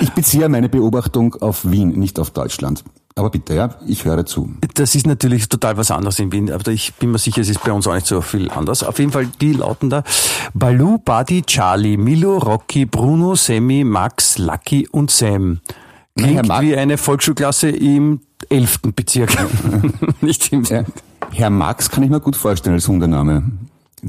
Ich beziehe meine Beobachtung auf Wien, nicht auf Deutschland. Aber bitte, ja, ich höre zu. Das ist natürlich total was anderes in Wien, aber ich bin mir sicher, es ist bei uns auch nicht so viel anders. Auf jeden Fall, die lauten da Balu, Buddy, Charlie, Milo, Rocky, Bruno, Sammy, Max, Lucky und Sam. Klingt Mag- wie eine Volksschulklasse im elften Bezirk. nicht im Ja, Herr Max kann ich mir gut vorstellen als Hundename.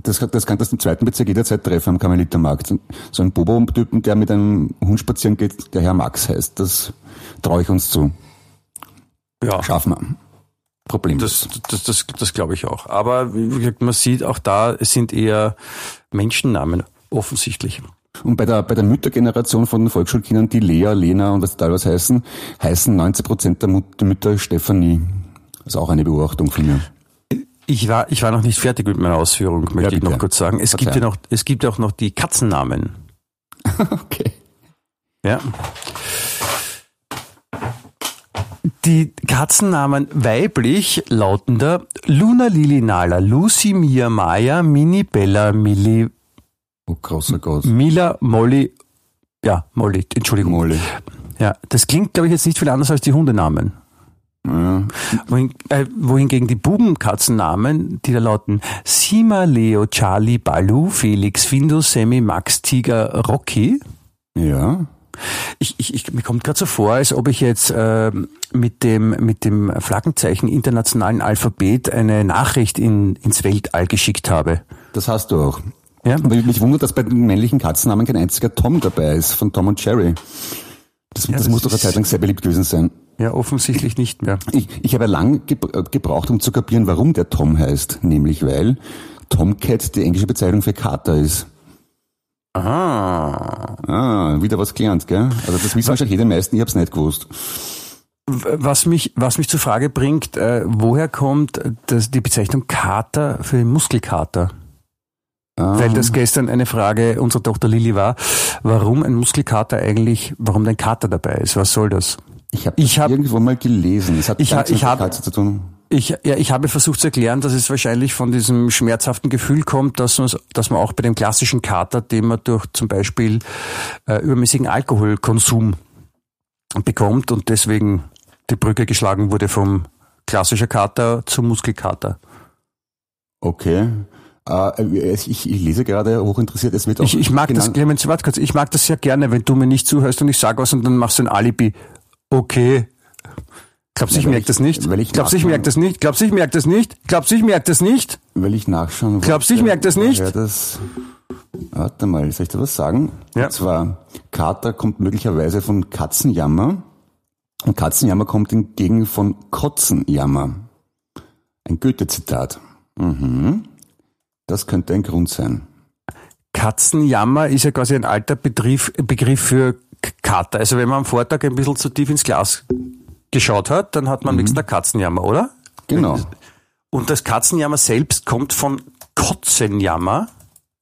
Das, das kann das im zweiten Bezirk jederzeit treffen am Karmelitermarkt. So ein Bobo-Typen, der mit einem Hund spazieren geht, der Herr Max heißt. Das traue ich uns zu. ja. Schaffen wir. Problem. Das, das, das, das glaube ich auch. Aber wie gesagt, man sieht auch da, es sind eher Menschennamen offensichtlich. Und bei der, bei der Müttergeneration von Volksschulkindern, die Lea, Lena und was teilweise heißen, heißen 90 Prozent der Mütter Stefanie. Das ist auch eine Beobachtung von mir. Ich war, ich war noch nicht fertig mit meiner Ausführung, möchte Ja, ich noch kurz sagen. Es gibt ja noch, es gibt auch noch die Katzennamen. Okay. Ja. Die Katzennamen weiblich lauten da Luna Lili Nala, Lucy Mia Maya, Mini Bella, Milli, Oh, großer Gott. Mila, Molly, ja, Molly, Entschuldigung. Molly. Ja, das klingt, glaube ich, jetzt nicht viel anders als die Hundenamen. Ja. Wohin, äh, wohingegen die Bubenkatzennamen, die da lauten Sima, Leo, Charlie, Balu, Felix, Findus, Sammy, Max, Tiger, Rocky. ja. Ich, ich, ich, mir kommt gerade so vor, als ob ich jetzt ähm, mit dem mit dem Flaggenzeichen internationalen Alphabet eine Nachricht in, ins Weltall geschickt habe. Das hast du auch. Ja? Aber mich wundert, dass bei den männlichen Katzennamen kein einziger Tom dabei ist, von Tom und Jerry. Das, das, das muss doch eine Zeit lang sehr beliebt gewesen sein. Ja, offensichtlich nicht mehr. Ich, ich habe lang gebra- gebraucht, um zu kapieren, warum der Tom heißt. Nämlich weil Tomcat die englische Bezeichnung für Kater ist. Aha. Ah, wieder was gelernt, gell? Also das wissen wahrscheinlich jede meisten, ich habe es nicht gewusst. Was mich, was mich zur Frage bringt, äh, woher kommt das, die Bezeichnung Kater für den Muskelkater? Ah, Weil das gestern eine Frage unserer Tochter Lilly war, warum ein Muskelkater eigentlich, warum ein Kater dabei ist. Was soll das? Ich habe hab- irgendwo mal gelesen. Es hat Ich ich Katze zu tun. Ich, ja, ich habe versucht zu erklären, dass es wahrscheinlich von diesem schmerzhaften Gefühl kommt, dass man, dass man auch bei dem klassischen Kater, den man durch zum Beispiel äh, übermäßigen Alkoholkonsum bekommt und deswegen die Brücke geschlagen wurde vom klassischer Kater zum Muskelkater. Okay. Äh, ich, ich lese gerade hochinteressiert, es wird auch Ich, ich mag das, Clemens, warte kurz, ich mag das sehr gerne, wenn du mir nicht zuhörst und ich sage was und dann machst du ein Alibi. Okay. Glaubst du, Ja, ich merke das nicht? weil ich Glaubst du, ich merke das nicht? Glaubst du, ich merke das nicht? Glaubst du, ich merke das nicht? Weil ich nachschauen Glaubst du, ich wollte, merk das nicht? woher Das, warte mal, soll ich da was sagen? Ja. Und zwar, Kater kommt möglicherweise von Katzenjammer. Und Katzenjammer kommt hingegen von Kotzenjammer. Ein Goethe-Zitat. Mhm. Das könnte ein Grund sein. Katzenjammer ist ja quasi ein alter Begriff, Begriff für Kater. Also wenn man am Vortag ein bisschen zu tief ins Glas geschaut hat, dann hat man am nächsten Tag Katzenjammer, oder? Genau. Und das Katzenjammer selbst kommt von Kotzenjammer.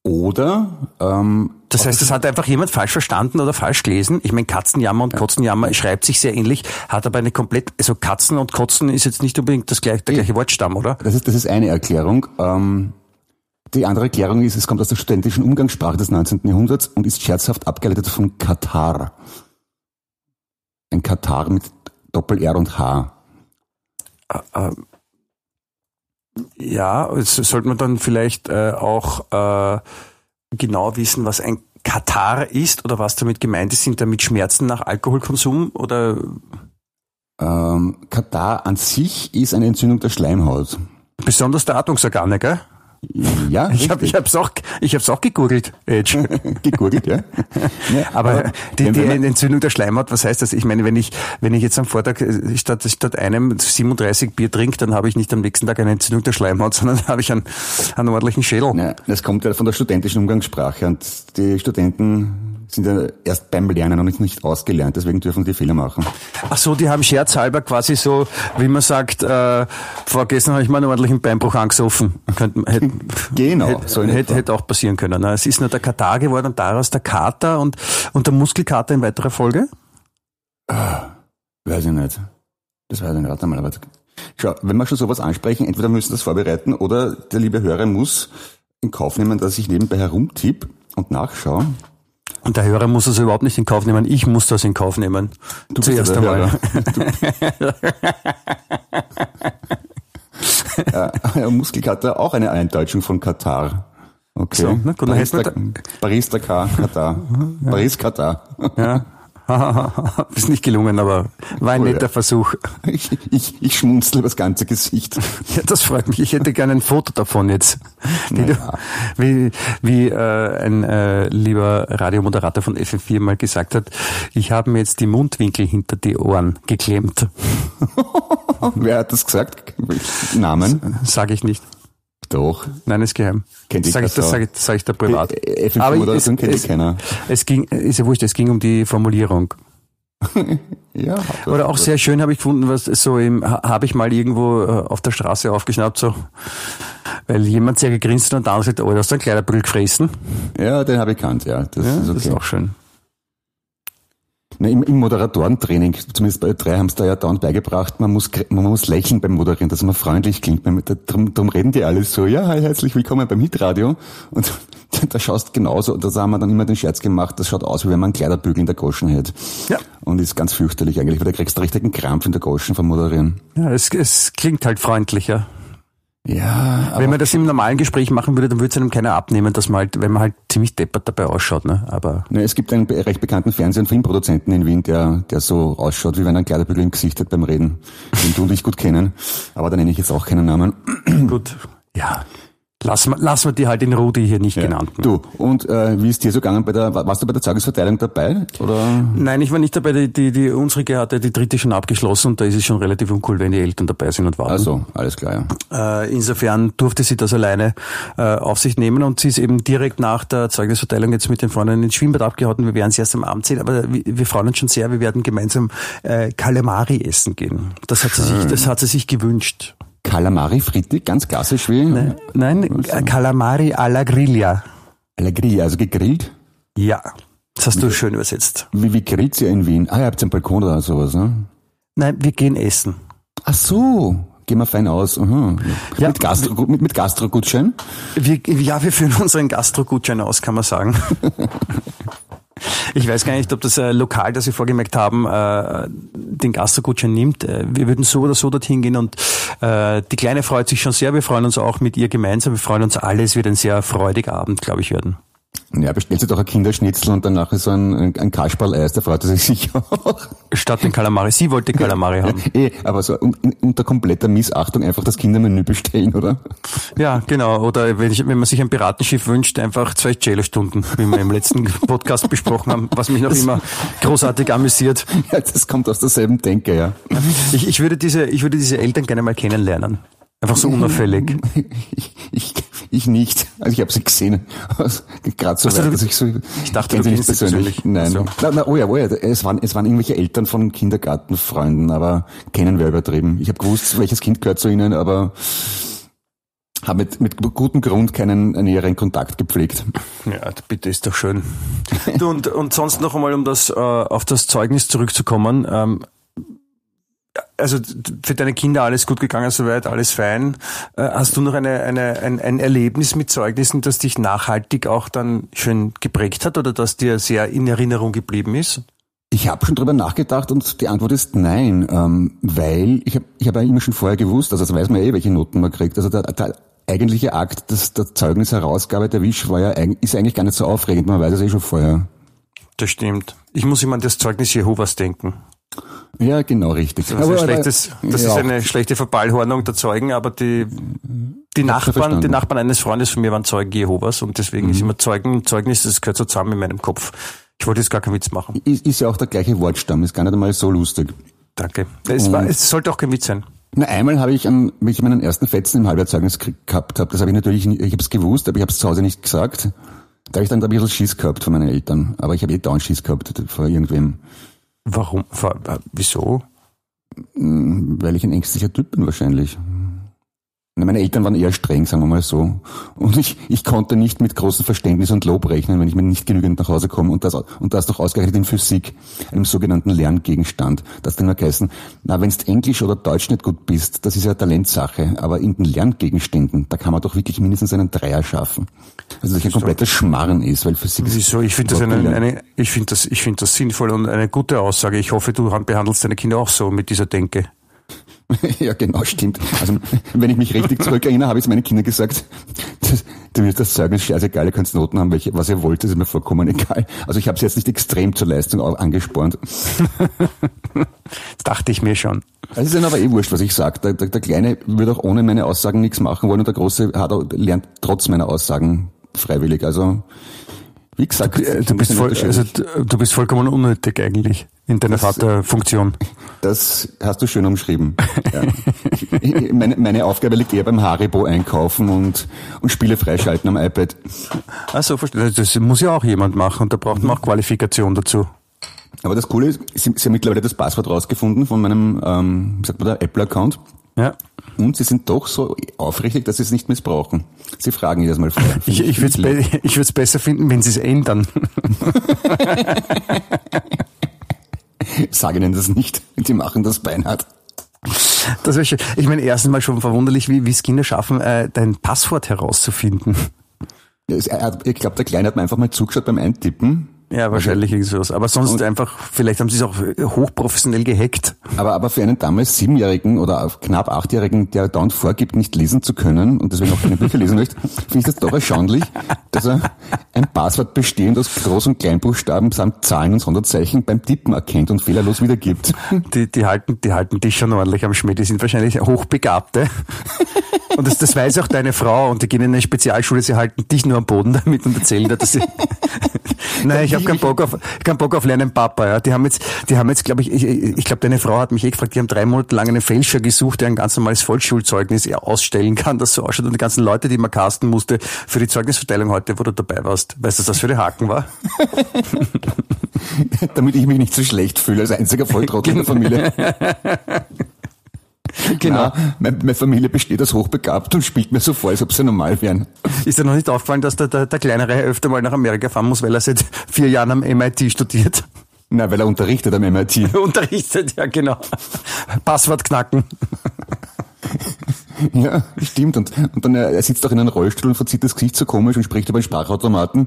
Oder ähm, Das heißt, das hat einfach jemand falsch verstanden oder falsch gelesen. Ich meine, Katzenjammer und Kotzenjammer schreibt sich sehr ähnlich, hat aber eine komplett, also Katzen und Kotzen ist jetzt nicht unbedingt das gleiche, der gleiche Wortstamm, oder? das ist, das ist eine Erklärung. Ähm, die andere Erklärung ist, es kommt aus der studentischen Umgangssprache des 19. Jahrhunderts und ist scherzhaft abgeleitet von Katar. Ein Katar mit Doppel-R und H. Ja, es sollte man dann vielleicht äh, auch äh, genau wissen, was ein Katar ist oder was damit gemeint ist. Sind damit Schmerzen nach Alkoholkonsum oder Ähm, Katar an sich ist eine Entzündung der Schleimhaut. besonders der Atmungsorgane, gell? Ja, Ich habe ich hab's auch, ich hab's auch gegoogelt, Edge. gegurgelt, ja. ja Aber die, die Entzündung der Schleimhaut, was heißt das? Ich meine, wenn ich, wenn ich jetzt am Vortag äh, statt, statt einem 37 Bier trinke, dann habe ich nicht am nächsten Tag eine Entzündung der Schleimhaut, sondern habe ich einen, einen ordentlichen Schädel. Ja, das kommt ja von der studentischen Umgangssprache und die Studenten sind ja erst beim Lernen noch nicht, ausgelernt, deswegen dürfen die Fehler machen. Ach so, die haben scherzhalber quasi so, wie man sagt, äh, vorgestern habe ich mal einen ordentlichen Beinbruch angesoffen. Könnte, man- hätte, Genau, hätte, so etwa. hätte auch passieren können. Na, Es ist nur der Katar geworden und daraus der Kater und, und der Muskelkater in weiterer Folge. Weiß ich nicht. Das weiß ich nicht. Warte mal, aber schau, wenn wir schon sowas ansprechen, entweder müssen wir das vorbereiten oder der liebe Hörer muss in Kauf nehmen, dass ich nebenbei herumtipp und nachschaue. Und der Hörer muss das überhaupt nicht in Kauf nehmen. Ich muss das in Kauf nehmen. Du bist Zuerst der einmal. Hörer. ja, Muskelkater, auch eine Eindeutschung von Katar. Okay. So, na gut, Paris, Dakar, Paris, Dakar, Katar. Paris, Katar. Ja. ist nicht gelungen, aber war ein Oh ja. netter Versuch. Ich, ich, ich schmunzle das ganze Gesicht. Ja, das freut mich. Ich hätte gerne ein Foto davon jetzt. Wie, du, Naja. wie, wie äh, ein äh, lieber Radiomoderator von FM4 mal gesagt hat, ich habe mir jetzt die Mundwinkel hinter die Ohren geklemmt. Wer hat das gesagt? Namen? Sage ich nicht. Doch. Nein, ist geheim. Kennt sag ich, das sage ich, das sag ich da privat. Die, äh, FM4 Aber Moderation es, kennt es, keiner. es ging, ist ja wurscht, es ging um die Formulierung. Ja. Oder auch sehr schön habe ich gefunden, was so im, ha- habe ich mal irgendwo äh, auf der Straße aufgeschnappt, so, weil jemand sehr gegrinst hat und andere sagt, oh, du hast einen Kleiderbügel gefressen. Ja, den habe ich kannt, ja. Das Ja, ist okay. das ist auch schön. Na, im, Im Moderatorentraining, zumindest bei drei haben es da ja dauernd beigebracht, man muss, man muss lächeln beim Moderieren, dass man freundlich klingt. Beim- da- Drum, drum reden die alle so, ja, hi, herzlich willkommen beim Hitradio. Und da schaust genauso, da haben wir dann immer den Scherz gemacht, das schaut aus, wie wenn man einen Kleiderbügel in der Goschen hätte. Ja. Und ist ganz fürchterlich eigentlich, weil da kriegst du richtig einen Krampf in der Goschen vom Moderieren. Ja, es, es klingt halt freundlicher. Ja, aber Wenn man das im normalen Gespräch machen würde, dann würde es einem keiner abnehmen, dass man halt, wenn man halt ziemlich deppert dabei ausschaut, ne? Aber Ne, es gibt einen recht bekannten Fernseh- und Filmproduzenten in Wien, der, der so ausschaut, wie wenn er einen Kleiderbügel im Gesicht hat beim Reden, den du und ich gut kennen. Aber da nenne ich jetzt auch keinen Namen. gut, ja. Lassen lassen wir die halt in Ruhe, die hier nicht genannten. Du, und äh, wie ist dir so gegangen bei der, warst du bei der Zeugnisverteilung dabei? Oder? Nein, ich war nicht dabei. Die, die, die unsere hatte die dritte schon abgeschlossen und da ist es schon relativ uncool, wenn die Eltern dabei sind und warten. Also, alles klar, ja. Äh, insofern durfte sie das alleine äh, auf sich nehmen und sie ist eben direkt nach der Zeugnisverteilung jetzt mit den Freunden ins Schwimmbad abgehauen. Wir werden sie erst am Abend sehen, aber wir, wir freuen uns schon sehr. Wir werden gemeinsam äh, Calamari essen gehen. Das hat sie sich, das hat sie sich gewünscht. Calamari fritti, ganz klassisch wie Nein, äh, Calamari alla Griglia. Allegria, also gegrillt. Ja, das hast du schön übersetzt. Wie, wie grillt ihr in Wien? Ah, ihr habt einen Balkon oder sowas, ne? Nein, wir gehen essen. Ach so, gehen wir fein aus. Aha. Ja. Mit, Gastro, mit, mit Gastrogutschein? Wir, ja, wir führen unseren Gastro-Gutschein aus, kann man sagen. Ich weiß gar nicht, ob das äh, Lokal, das Sie vorgemerkt haben, äh, den Gastro-Gutschein nimmt. Äh, wir würden so oder so dorthin gehen und äh, die Kleine freut sich schon sehr. Wir freuen uns auch mit ihr gemeinsam. Wir freuen uns alle. Es wird ein sehr freudiger Abend, glaube ich, werden. Ja, bestellt sie doch ein Kinderschnitzel und danach so ein, ein, Kasperl-Eis, da freut sie sich sicher auch. Statt den Kalamari. Sie wollte Kalamari haben. Eh, aber so un, unter kompletter Missachtung einfach das Kindermenü bestellen, oder? Ja, genau. Oder wenn, ich, wenn man sich ein Piratenschiff wünscht, einfach zwei Cello-Stunden, wie wir im letzten Podcast besprochen haben, was mich noch immer großartig amüsiert. Ja, das kommt aus derselben Denke, ja. Ich, ich, würde diese, ich würde diese Eltern gerne mal kennenlernen. Einfach so unauffällig. Ich, ich, ich nicht. Also ich habe sie gesehen. Gerade so Ach so, weit, dass ich so. ich dachte, du kennst sie persönlich. Nein. So. Na, na, oh ja, oh ja. Es waren, es waren irgendwelche Eltern von Kindergartenfreunden, aber kennen wir übertrieben. Ich habe gewusst, welches Kind gehört zu ihnen, aber habe mit, mit gutem Grund keinen näheren Kontakt gepflegt. Ja, bitte ist doch schön. Und, und sonst noch einmal, um das äh, auf das Zeugnis zurückzukommen. Ähm, also für deine Kinder alles gut gegangen soweit, alles fein. Äh, hast du noch eine, eine, ein, ein Erlebnis mit Zeugnissen, das dich nachhaltig auch dann schön geprägt hat oder das dir sehr in Erinnerung geblieben ist? Ich habe schon drüber nachgedacht und die Antwort ist nein, ähm, weil ich habe ich hab ja immer schon vorher gewusst, also das weiß man eh, welche Noten man kriegt. Also der, der eigentliche Akt des, der Zeugnisherausgabe der Wisch war ja, ist eigentlich gar nicht so aufregend, man weiß es eh schon vorher. Das stimmt. Ich muss immer an das Zeugnis Jehovas denken. Ja, genau, richtig. Das, aber, das ja. ist eine schlechte Verballhornung der Zeugen, aber die, die Nachbarn, die Nachbarn eines Freundes von mir waren Zeugen Jehovas und deswegen mhm. ist immer Zeugen, Zeugnis, das gehört so zusammen in meinem Kopf. Ich wollte jetzt gar keinen Witz machen. Ist, ist ja auch der gleiche Wortstamm, ist gar nicht einmal so lustig. Danke. Es, war, es sollte auch kein Witz sein. Na, einmal habe ich, an, wenn ich meinen ersten Fetzen im Halbjahrzeugnis gehabt habe, das habe ich natürlich, ich habe es gewusst, aber ich habe es zu Hause nicht gesagt. Da habe ich dann da ein bisschen Schiss gehabt von meinen Eltern. Aber ich habe eh dauernd Schiss gehabt vor irgendwem. Warum? Wieso? Hm, weil ich ein ängstlicher Typ bin wahrscheinlich. Meine Eltern waren eher streng, sagen wir mal so. Und ich, ich konnte nicht mit großem Verständnis und Lob rechnen, wenn ich mir nicht genügend nach Hause komme. Und das, und das doch ausgerechnet in Physik, einem sogenannten Lerngegenstand. Das dann nur geheißen, na, wenn du Englisch oder Deutsch nicht gut bist, das ist ja Talentsache. Aber in den Lerngegenständen, da kann man doch wirklich mindestens einen Dreier schaffen. Also das ein kompletter Schmarren ist, weil Physik ist. Wieso? Ich finde das eine, eine, ich finde das, ich finde das sinnvoll und eine gute Aussage. Ich hoffe, du behandelst deine Kinder auch so mit dieser Denke. ja, genau, stimmt. Also, wenn ich mich richtig zurückerinnere, habe ich zu meinen Kindern gesagt, das, du wirst das sagen, ist scheißegal, ihr könnt Noten haben, welche, was ihr wollt, das ist mir vollkommen egal. Also ich habe es jetzt nicht extrem zur Leistung angespornt. das dachte ich mir schon. Es ist dann aber eh wurscht, was ich sage. Der, der, der Kleine würde auch ohne meine Aussagen nichts machen wollen und der Große hat auch, lernt trotz meiner Aussagen freiwillig. Also wie gesagt, du, du bist, voll, also, du bist vollkommen unnötig eigentlich in deiner das, Vaterfunktion. Das hast du schön umschrieben. Ja. meine, meine Aufgabe liegt eher beim Haribo einkaufen und, und Spiele freischalten am iPad. Ach so, verstehe. Das muss ja auch jemand machen und da braucht man auch Qualifikation dazu. Aber das Coole ist, Sie, Sie haben mittlerweile das Passwort rausgefunden von meinem, ähm, sagt man da, Apple-Account. Ja. Und sie sind doch so aufrichtig, dass sie es nicht missbrauchen. Sie fragen jedes Mal vorher. Ich, ich würde es be besser finden, wenn sie es ändern. Sage ihnen das nicht. Die machen das beinhart. Das wäre schön. Ich meine, erstens mal schon verwunderlich, wie es Kinder schaffen, äh, dein Passwort herauszufinden. Ich glaube, der Kleine hat mir einfach mal zugeschaut beim Eintippen ja, wahrscheinlich okay. sowas. Aber sonst und, einfach, vielleicht haben sie es auch hochprofessionell gehackt. Aber, aber für einen damals Siebenjährigen oder knapp Achtjährigen, der dauernd vorgibt, nicht lesen zu können und deswegen auch keine Bücher lesen möchte, finde ich das doch erstaunlich, dass er ein Passwort bestehend aus Groß- und Kleinbuchstaben samt Zahlen und Sonderzeichen beim Tippen erkennt und fehlerlos wiedergibt. Die, die halten, die halten dich schon ordentlich am Schmäh. Die sind wahrscheinlich Hochbegabte. Und das, das weiß auch deine Frau und die gehen in eine Spezialschule, sie halten dich nur am Boden damit und erzählen dir, dass sie, nein, ich habe keinen Bock auf, keinen Bock auf lernen Papa, ja. Die haben jetzt, die haben jetzt, glaube ich, ich, ich glaube, deine Frau hat mich eh gefragt, die haben drei Monate lang einen Fälscher gesucht, der ein ganz normales Volksschulzeugnis ausstellen kann, das so ausschaut und die ganzen Leute, die man casten musste für die Zeugnisverteilung heute, wo du dabei warst. Weißt du, was das für die Haken war? Damit ich mich nicht so schlecht fühle als einziger Volltrottel in der Familie. Genau. Na, meine, Familie besteht aus hochbegabt und spielt mir so vor, als ob sie normal wären. Ist dir noch nicht aufgefallen, dass der, der, der Kleinere öfter mal nach Amerika fahren muss, weil er seit vier Jahren am MIT studiert? Na, weil er unterrichtet am MIT. unterrichtet, ja genau. Passwort knacken. Ja, stimmt. Und, und dann er sitzt auch in einem Rollstuhl und verzieht das Gesicht so komisch und spricht über einen Sprachautomaten.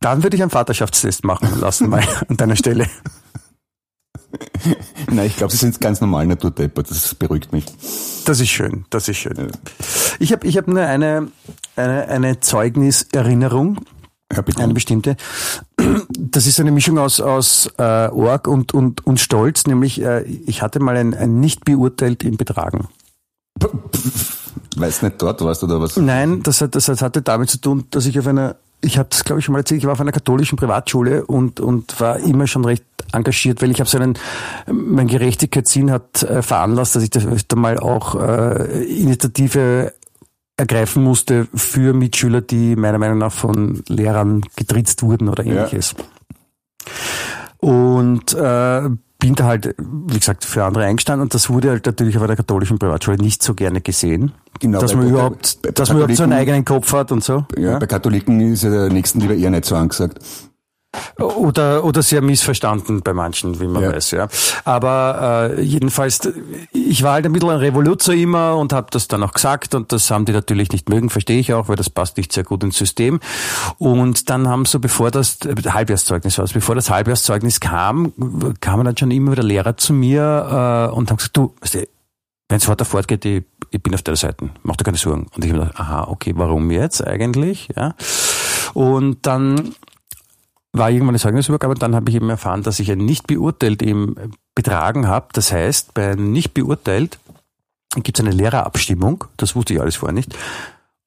Dann würde ich einen Vaterschaftstest machen lassen, mal an deiner Stelle. Nein, ich glaube, sie sind ganz normal naturdeppert. Das beruhigt mich. Das ist schön, das ist schön. Ich habe ich hab nur eine, eine, eine Zeugniserinnerung. Ja, bitte. Eine bestimmte. Das ist eine Mischung aus, aus äh, Org und, und, und Stolz, nämlich äh, ich hatte mal ein, ein nicht beurteilt im Betragen. Weil es nicht dort warst oder was? Nein, das, hat, das hatte damit zu tun, dass ich auf einer ich habe das, glaube ich, schon mal erzählt, ich war auf einer katholischen Privatschule und, und war immer schon recht engagiert, weil ich habe so einen, mein Gerechtigkeitssinn hat äh, veranlasst, dass ich da öfter mal auch äh, Initiative ergreifen musste für Mitschüler, die meiner Meinung nach von Lehrern getritzt wurden oder ähnliches. Ja. Und äh, bin da halt, wie gesagt, für andere eingestanden und das wurde halt natürlich auf der katholischen Privatschule nicht so gerne gesehen. Genau, dass bei- man bei- überhaupt, bei dass man überhaupt so einen eigenen Kopf hat und so. Ja, bei Katholiken ist ja der Nächstenliebe eher nicht so angesagt. Oder, oder sehr missverstanden bei manchen, wie man Ja. weiß, ja. Aber äh, jedenfalls, ich war halt ein bisschen ein Revoluzer immer und habe das dann auch gesagt und das haben die natürlich nicht mögen, verstehe ich auch, weil das passt nicht sehr gut ins System. Und dann haben so, bevor das äh, Halbjahrszeugnis war, es, bevor das Halbjahrszeugnis kam, kamen dann schon immer wieder Lehrer zu mir äh, und haben gesagt, du, wenn es weiter fortgeht, ich, ich bin auf der Seite, mach dir keine Sorgen. Und ich habe gedacht, aha, okay, warum jetzt eigentlich? Ja. Und dann war irgendwann eine Zeugnisübergabe und dann habe ich eben erfahren, dass ich ein nicht beurteilt eben betragen habe. Das heißt, bei nicht beurteilt gibt es eine Lehrerabstimmung, das wusste ich alles vorher nicht.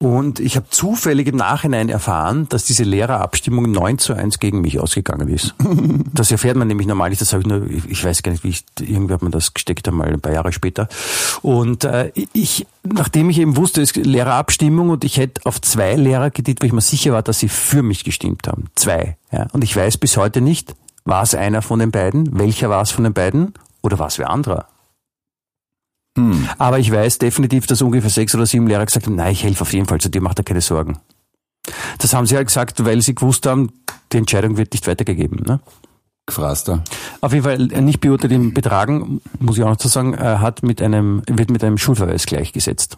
Und ich habe zufällig im Nachhinein erfahren, dass diese Lehrerabstimmung 9 zu 1 gegen mich ausgegangen ist. Das erfährt man nämlich normal nicht, das habe ich nur, ich weiß gar nicht, wie ich, irgendwie hat man das gesteckt einmal ein paar Jahre später. Und äh, ich, nachdem ich eben wusste, es ist Lehrerabstimmung und ich hätte auf zwei Lehrer getippt, weil ich mir sicher war, dass sie für mich gestimmt haben. Zwei. Ja. Und ich weiß bis heute nicht, war es einer von den beiden, welcher war es von den beiden oder war es wer anderer. Aber ich weiß definitiv, dass ungefähr sechs oder sieben Lehrer gesagt haben, nein, ich helfe auf jeden Fall zu dir, mach dir keine Sorgen. Das haben sie halt gesagt, weil sie gewusst haben, die Entscheidung wird nicht weitergegeben. Ne? Gefraster. Auf jeden Fall äh, nicht beurteilt im Betragen, muss ich auch noch dazu sagen, äh, hat mit einem, wird mit einem Schulverweis gleichgesetzt.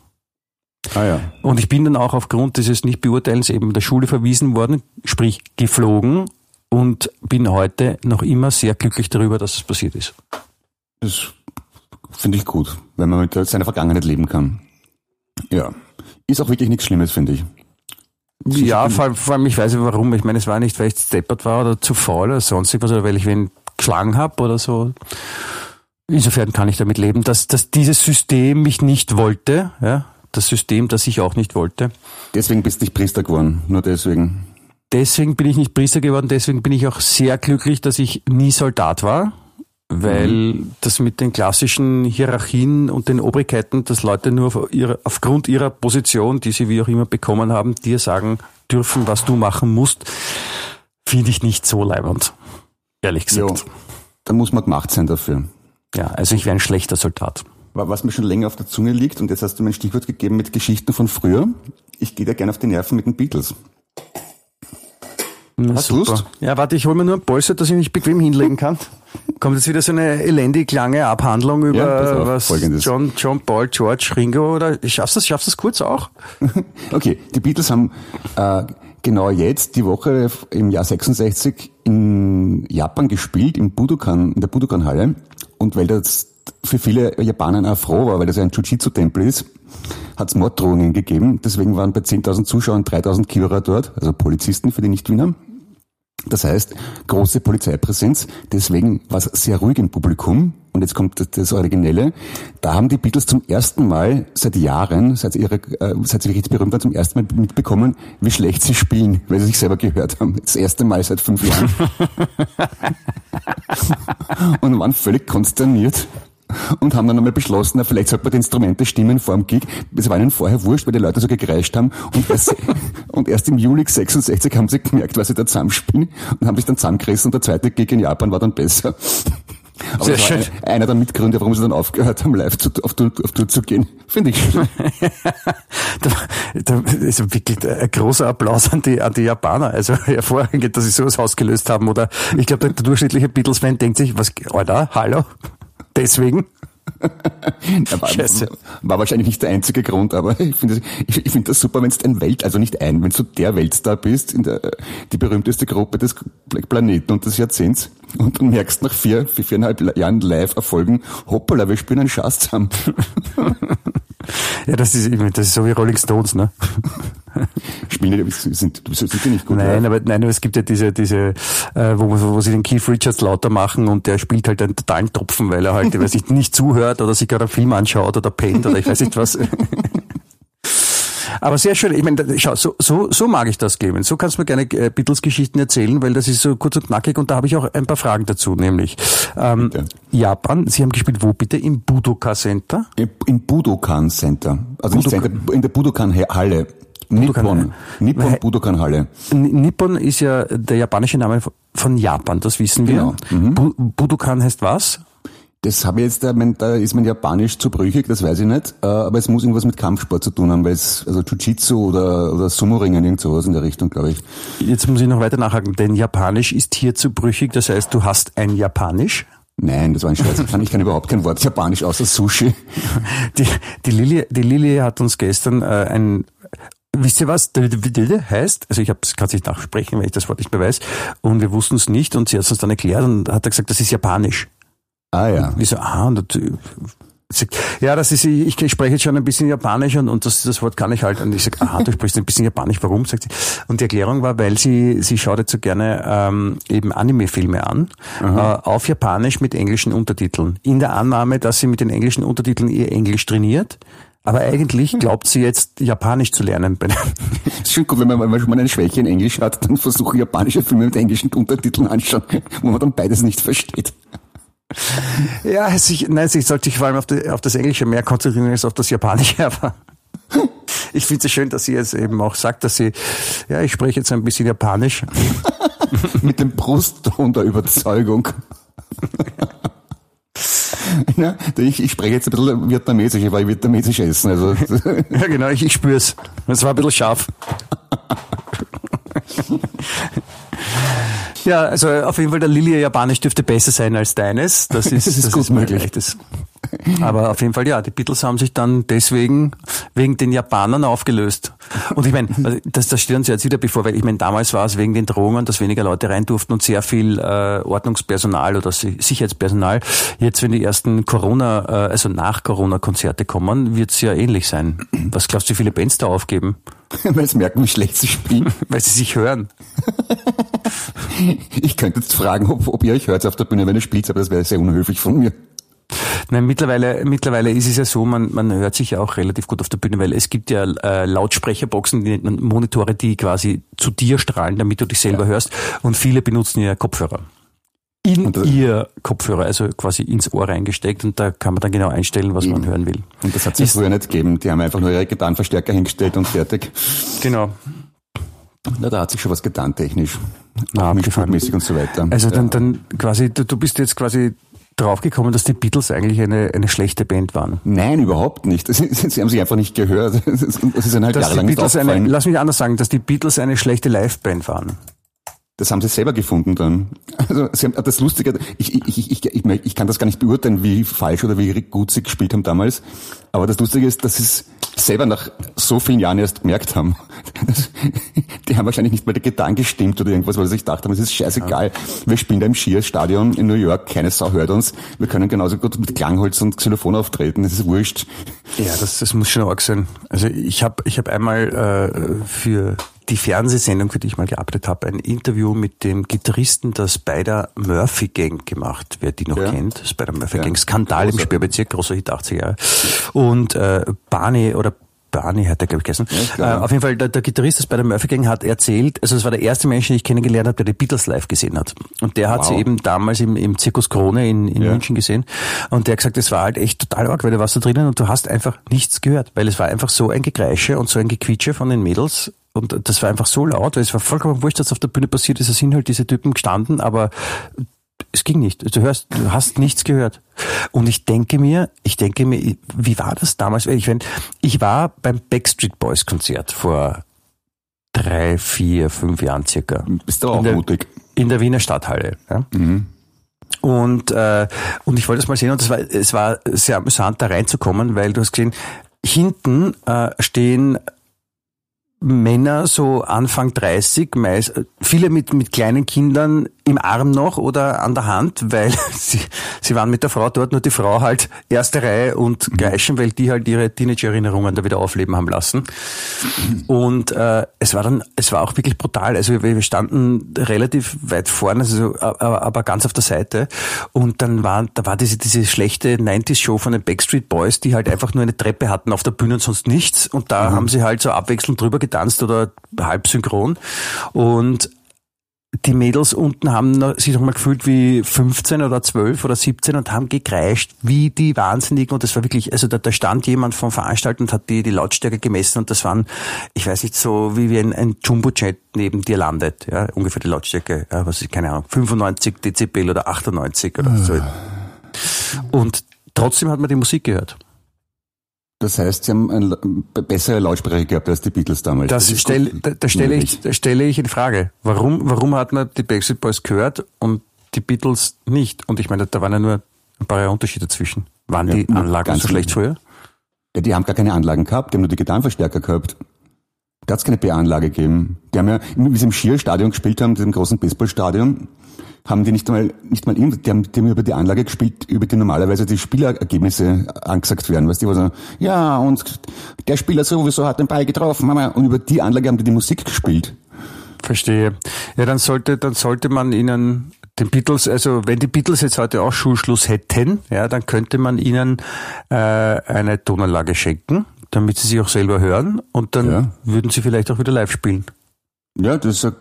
Ah ja. Und ich bin dann auch aufgrund dieses Nichtbeurteilens eben der Schule verwiesen worden, sprich geflogen und bin heute noch immer sehr glücklich darüber, dass es passiert ist. Das finde ich gut, wenn man mit seiner Vergangenheit leben kann. Ja. Ist auch wirklich nichts Schlimmes, finde ich. Ja, vor, allem- vor allem, ich weiß nicht warum. Ich meine, es war nicht, weil ich steppert war oder zu faul oder sonst irgendwas oder weil ich wen geschlagen habe oder so. Insofern kann ich damit leben, dass, dass dieses System mich nicht wollte, ja, das System, das ich auch nicht wollte. Deswegen bist du nicht Priester geworden. Nur deswegen. Deswegen bin ich nicht Priester geworden, deswegen bin ich auch sehr glücklich, dass ich nie Soldat war, weil das mit den klassischen Hierarchien und den Obrigkeiten, dass Leute nur auf ihre, aufgrund ihrer Position, die sie wie auch immer bekommen haben, dir sagen dürfen, was du machen musst, finde ich nicht so leibend. Ehrlich gesagt. Da muss man gemacht sein dafür. Ja, also ich wäre ein schlechter Soldat. Wa- Was mir schon länger auf der Zunge liegt, und jetzt hast du mir ein Stichwort gegeben mit Geschichten von früher. Ich gehe da gerne auf die Nerven mit den Beatles. Na, Hast du Lust? Ja, warte, ich hole mir nur ein Polster, dass ich mich bequem hinlegen kann. Kommt jetzt wieder so eine elendig lange Abhandlung über Ja, was Folgendes. John, John Paul, George, Ringo oder schaffst du das, schaffst du das kurz auch? Okay, die Beatles haben äh, genau jetzt die Woche im Jahr 66 in Japan gespielt, im Budokan, in der Budokan-Halle. Und weil das für viele Japaner auch froh war, weil das ein Jiu-Jitsu-Tempel ist, hat es Morddrohungen gegeben. Deswegen waren bei 10.000 Zuschauern 3.000 Kiorer dort, also Polizisten für die Nicht-Wiener. Das heißt, große Polizeipräsenz, deswegen war es sehr ruhig im Publikum. Und jetzt kommt das- Originelle. Da haben die Beatles zum ersten Mal seit Jahren, seit sie, ihre, äh, seit sie wirklich berühmt waren, zum ersten Mal mitbekommen, wie schlecht sie spielen, weil sie sich selber gehört haben. Das erste Mal seit fünf Jahren. und waren völlig konsterniert. Und haben dann einmal beschlossen, na, vielleicht sollte man die Instrumente stimmen vor dem Gig. Es war ihnen vorher wurscht, weil die Leute so gekreischt haben. Und erst, und erst im Juli 66 haben sie gemerkt, was sie da zusammenspielen und haben sich dann zusammengerissen und der zweite Gig in Japan war dann besser. Aber Sehr schön. ein- einer der Mitgründe, warum sie dann aufgehört haben, live zu, auf, Tour, auf Tour zu gehen. Finde ich schön. Da, da ist wirklich ein großer Applaus an die, an die Japaner. Also hervorragend, dass sie sowas ausgelöst haben. Oder ich glaube, der, der durchschnittliche Beatles-Fan denkt sich, was, Alter, hallo? Deswegen? War, Scheiße. war wahrscheinlich nicht der einzige Grund, aber ich finde das, ich, ich finde das super, wenn du ein Welt, also nicht ein, wenn du der Weltstar bist, in der, die berühmteste Gruppe des Planeten und des Jahrzehnts und dann merkst nach vier, vier viereinhalb Jahren Live-Erfolgen, hoppala, wir spielen einen Schatz zusammen. Ja, das ist, das ist so wie Rolling Stones, ne? Spielen die, sind, sind, die nicht gut Nein, aber nein, aber es gibt ja diese, diese, äh, wo, wo sie den Keith Richards lauter machen und der spielt halt einen totalen Tropfen, weil er halt, weiß nicht, nicht zuhört oder sich gerade einen Film anschaut oder pennt oder ich weiß nicht was. Aber sehr schön. Ich meine, schau, so, so, so mag ich das, Clemens. So kannst du mir gerne äh, Beatles-Geschichten erzählen, weil das ist so kurz und knackig und da habe ich auch ein paar Fragen dazu, nämlich ähm, Bitte. Japan. Sie haben gespielt wo bitte? Im Budoka Center? Im, Budokan Center. Also nicht Budokan. Center, in der Budokan Halle. Nippon. Nippon Budokan Halle. Nippon ist ja der japanische Name von Japan, das wissen wir. Genau. Mhm. Bu Budokan heißt was? Das habe ich jetzt, da, da ist mein Japanisch zu brüchig, das weiß ich nicht, äh, aber es muss irgendwas mit Kampfsport zu tun haben, weil es, also Jiu-Jitsu oder, oder Sumo-Ringen, irgend sowas in der Richtung, glaube ich. Jetzt muss ich noch weiter nachhaken, denn Japanisch ist hier zu brüchig, das heißt, du hast ein Japanisch? Nein, das war ein Scherz. Ich kann, ich kann überhaupt kein Wort Japanisch außer Sushi. Die, die Lilie, die Lilie hat uns gestern äh, ein Wisst ihr was heißt? Also ich kann es nicht nachsprechen, weil ich das Wort nicht mehr weiß. Und wir wussten es nicht und sie hat es uns dann erklärt und hat gesagt, das ist Japanisch. Ah ja. Und ich so, ah, und ja, das ist, ich, ich spreche jetzt schon ein bisschen Japanisch und, und das, das Wort kann ich halt. Und ich sage, aha, du sprichst ein bisschen Japanisch, warum? sagt sie. Und die Erklärung war, weil sie, sie schaut jetzt so gerne ähm, eben Anime-Filme an, äh, auf Japanisch mit englischen Untertiteln. In der Annahme, dass sie mit den englischen Untertiteln ihr Englisch trainiert. Aber eigentlich glaubt sie jetzt, Japanisch zu lernen. Ist schon gut, wenn man, wenn man schon mal eine Schwäche in Englisch hat, dann versuche japanische Filme mit englischen Untertiteln anschauen, wo man dann beides nicht versteht. Ja, sich, nein, sich sollte ich vor allem auf, die, auf das Englische mehr konzentrieren als auf das Japanische, aber ich finde es schön, dass sie jetzt eben auch sagt, dass sie, ja, ich spreche jetzt ein bisschen Japanisch. Mit dem Brustton der Überzeugung. Ja, ich, ich spreche jetzt ein bisschen Vietnamesisch, weil ich Vietnamesisch essen. Also. Ja, genau, ich, ich spüre es. Es war ein bisschen scharf. Ja, also auf jeden Fall der Lilie Japanisch dürfte besser sein als deines. Das ist, das ist das gut ist möglich. Das, aber auf jeden Fall ja, die Beatles haben sich dann deswegen wegen den Japanern aufgelöst. Und ich meine, also das, das steht uns jetzt wieder bevor, weil ich meine, damals war es wegen den Drohungen, dass weniger Leute rein durften und sehr viel äh, Ordnungspersonal oder Sicherheitspersonal. Jetzt, wenn die ersten Corona, äh, also nach Corona-Konzerte kommen, wird es ja ähnlich sein. Was glaubst du, wie viele Bands da aufgeben? Weil sie merken, wie schlecht sie spielen. Weil sie sich hören. Ich könnte jetzt fragen, ob, ob ihr euch hört auf der Bühne, wenn ihr spielt, aber das wäre sehr unhöflich von mir. Nein, mittlerweile, mittlerweile ist es ja so, man, man hört sich ja auch relativ gut auf der Bühne, weil es gibt ja äh, Lautsprecherboxen, die Monitore, die quasi zu dir strahlen, damit du dich selber ja. hörst. Und viele benutzen ja Kopfhörer. In ihr Kopfhörer, also quasi ins Ohr reingesteckt und da kann man dann genau einstellen, was man hören will. Und das hat es früher nicht gegeben. Die haben einfach nur ihre Gitarrenverstärker hingestellt und fertig. Genau. Na, da hat sich schon was getan technisch. Na, mäßig und so weiter. Also dann, dann quasi, du, du bist jetzt quasi draufgekommen, dass die Beatles eigentlich eine, eine schlechte Band waren? Nein, überhaupt nicht. Sie haben sich einfach nicht gehört. Das ist halt dass jahrelang nicht eine, Lass mich anders sagen, dass die Beatles eine schlechte Liveband waren. Das haben sie selber gefunden dann. Also sie haben, das Lustige, ich, ich, ich, ich, ich kann das gar nicht beurteilen, wie falsch oder wie gut sie gespielt haben damals. Aber das Lustige ist, dass sie es selber nach so vielen Jahren erst gemerkt haben. die haben wahrscheinlich nicht mal die Gitarren gestimmt oder irgendwas, weil sie sich gedacht haben, es ist scheißegal. Wir spielen da im Skier-Stadion in New York, keine Sau hört uns. Wir können genauso gut mit Klangholz und Xylophon auftreten, das ist wurscht. Ja, das, das muss schon arg sein. Also ich habe ich hab einmal äh, für die Fernsehsendung, für die ich mal gearbeitet habe, ein Interview mit dem Gitarristen der Spider Murphy Gang gemacht, wer die noch ja. kennt. Spider Murphy ja. Gang, Skandal Großer. im Sperrbezirk, großer Hit 80er Jahre. Und äh, Barney oder Barney hat er, glaube ich, gegessen. Ja, äh, auf jeden Fall, der, der Gitarrist des Spider Murphy Gang hat erzählt, also es war der erste Mensch, den ich kennengelernt habe, der die Beatles live gesehen hat. Und der hat wow. sie eben damals im, im Zirkus Krone in, in ja. München gesehen. Und der hat gesagt, es war halt echt total arg, weil du warst da drinnen und du hast einfach nichts gehört, weil es war einfach so ein Gekreische und so ein Gequietsche von den Mädels und das war einfach so laut, weil es war vollkommen wurscht, was auf der Bühne passiert ist. Es sind halt diese Typen gestanden, aber es ging nicht. Du hörst, du hast nichts gehört. Und ich denke mir, ich denke mir, wie war das damals? Ich, wenn, ich war beim Backstreet Boys Konzert vor drei, vier, fünf Jahren circa. Bist du auch in der, mutig? In der Wiener Stadthalle. Ja? Mhm. Und, äh, und ich wollte das mal sehen und das war, es war sehr amüsant, da reinzukommen, weil du hast gesehen, hinten äh, stehen Männer so Anfang 30, meist, viele mit, mit kleinen Kindern im Arm noch oder an der Hand, weil sie, sie waren mit der Frau dort, nur die Frau halt erste Reihe und mhm. Geischen, weil die halt ihre Teenager-Erinnerungen da wieder aufleben haben lassen. Und äh, es war dann, es war auch wirklich brutal. Also wir, wir standen relativ weit vorne, also, aber, aber ganz auf der Seite. Und dann war, da war diese, diese schlechte 90s-Show von den Backstreet Boys, die halt einfach nur eine Treppe hatten auf der Bühne und sonst nichts. Und da mhm. haben sie halt so abwechselnd drüber getanzt oder halb synchron. Und die Mädels unten haben sich noch mal gefühlt wie 15 oder 12 oder 17 und haben gekreischt wie die Wahnsinnigen und das war wirklich, also da, da stand jemand vom Veranstalten und hat die, die Lautstärke gemessen und das waren, ich weiß nicht, so wie wie ein, ein Jumbo-Jet neben dir landet, ja, ungefähr die Lautstärke, ja, was ist, keine Ahnung, 95 Dezibel oder 98 oder so. Und trotzdem hat man die Musik gehört. Das heißt, sie haben eine bessere Lautsprecher gehabt als die Beatles damals. Das, das stell, da, da, stelle ich, da stelle ich in Frage. Warum, warum hat man die Backstreet Boys gehört und die Beatles nicht? Und ich meine, da waren ja nur ein paar Unterschiede dazwischen. Waren ja, die Anlagen so schlecht früher? Ja, die haben gar keine Anlagen gehabt, die haben nur die Gitarrenverstärker gehabt. Da hat es keine B-Anlage gegeben. Die haben ja, sie im Schierstadion gespielt haben, diesem großen Baseballstadion, haben die nicht einmal, nicht mal, die haben, die haben über die Anlage gespielt, über die normalerweise die Spielergebnisse angesagt werden, weißt du, wo so, ja, und der Spieler sowieso hat den Ball getroffen, und über die Anlage haben die die Musik gespielt. Verstehe. Ja, dann sollte, dann sollte man ihnen den Beatles, also wenn die Beatles jetzt heute auch Schulschluss hätten, ja, dann könnte man ihnen äh, eine Tonanlage schenken, damit sie sich auch selber hören und dann ja. würden sie vielleicht auch wieder live spielen. Ja, das ist ein,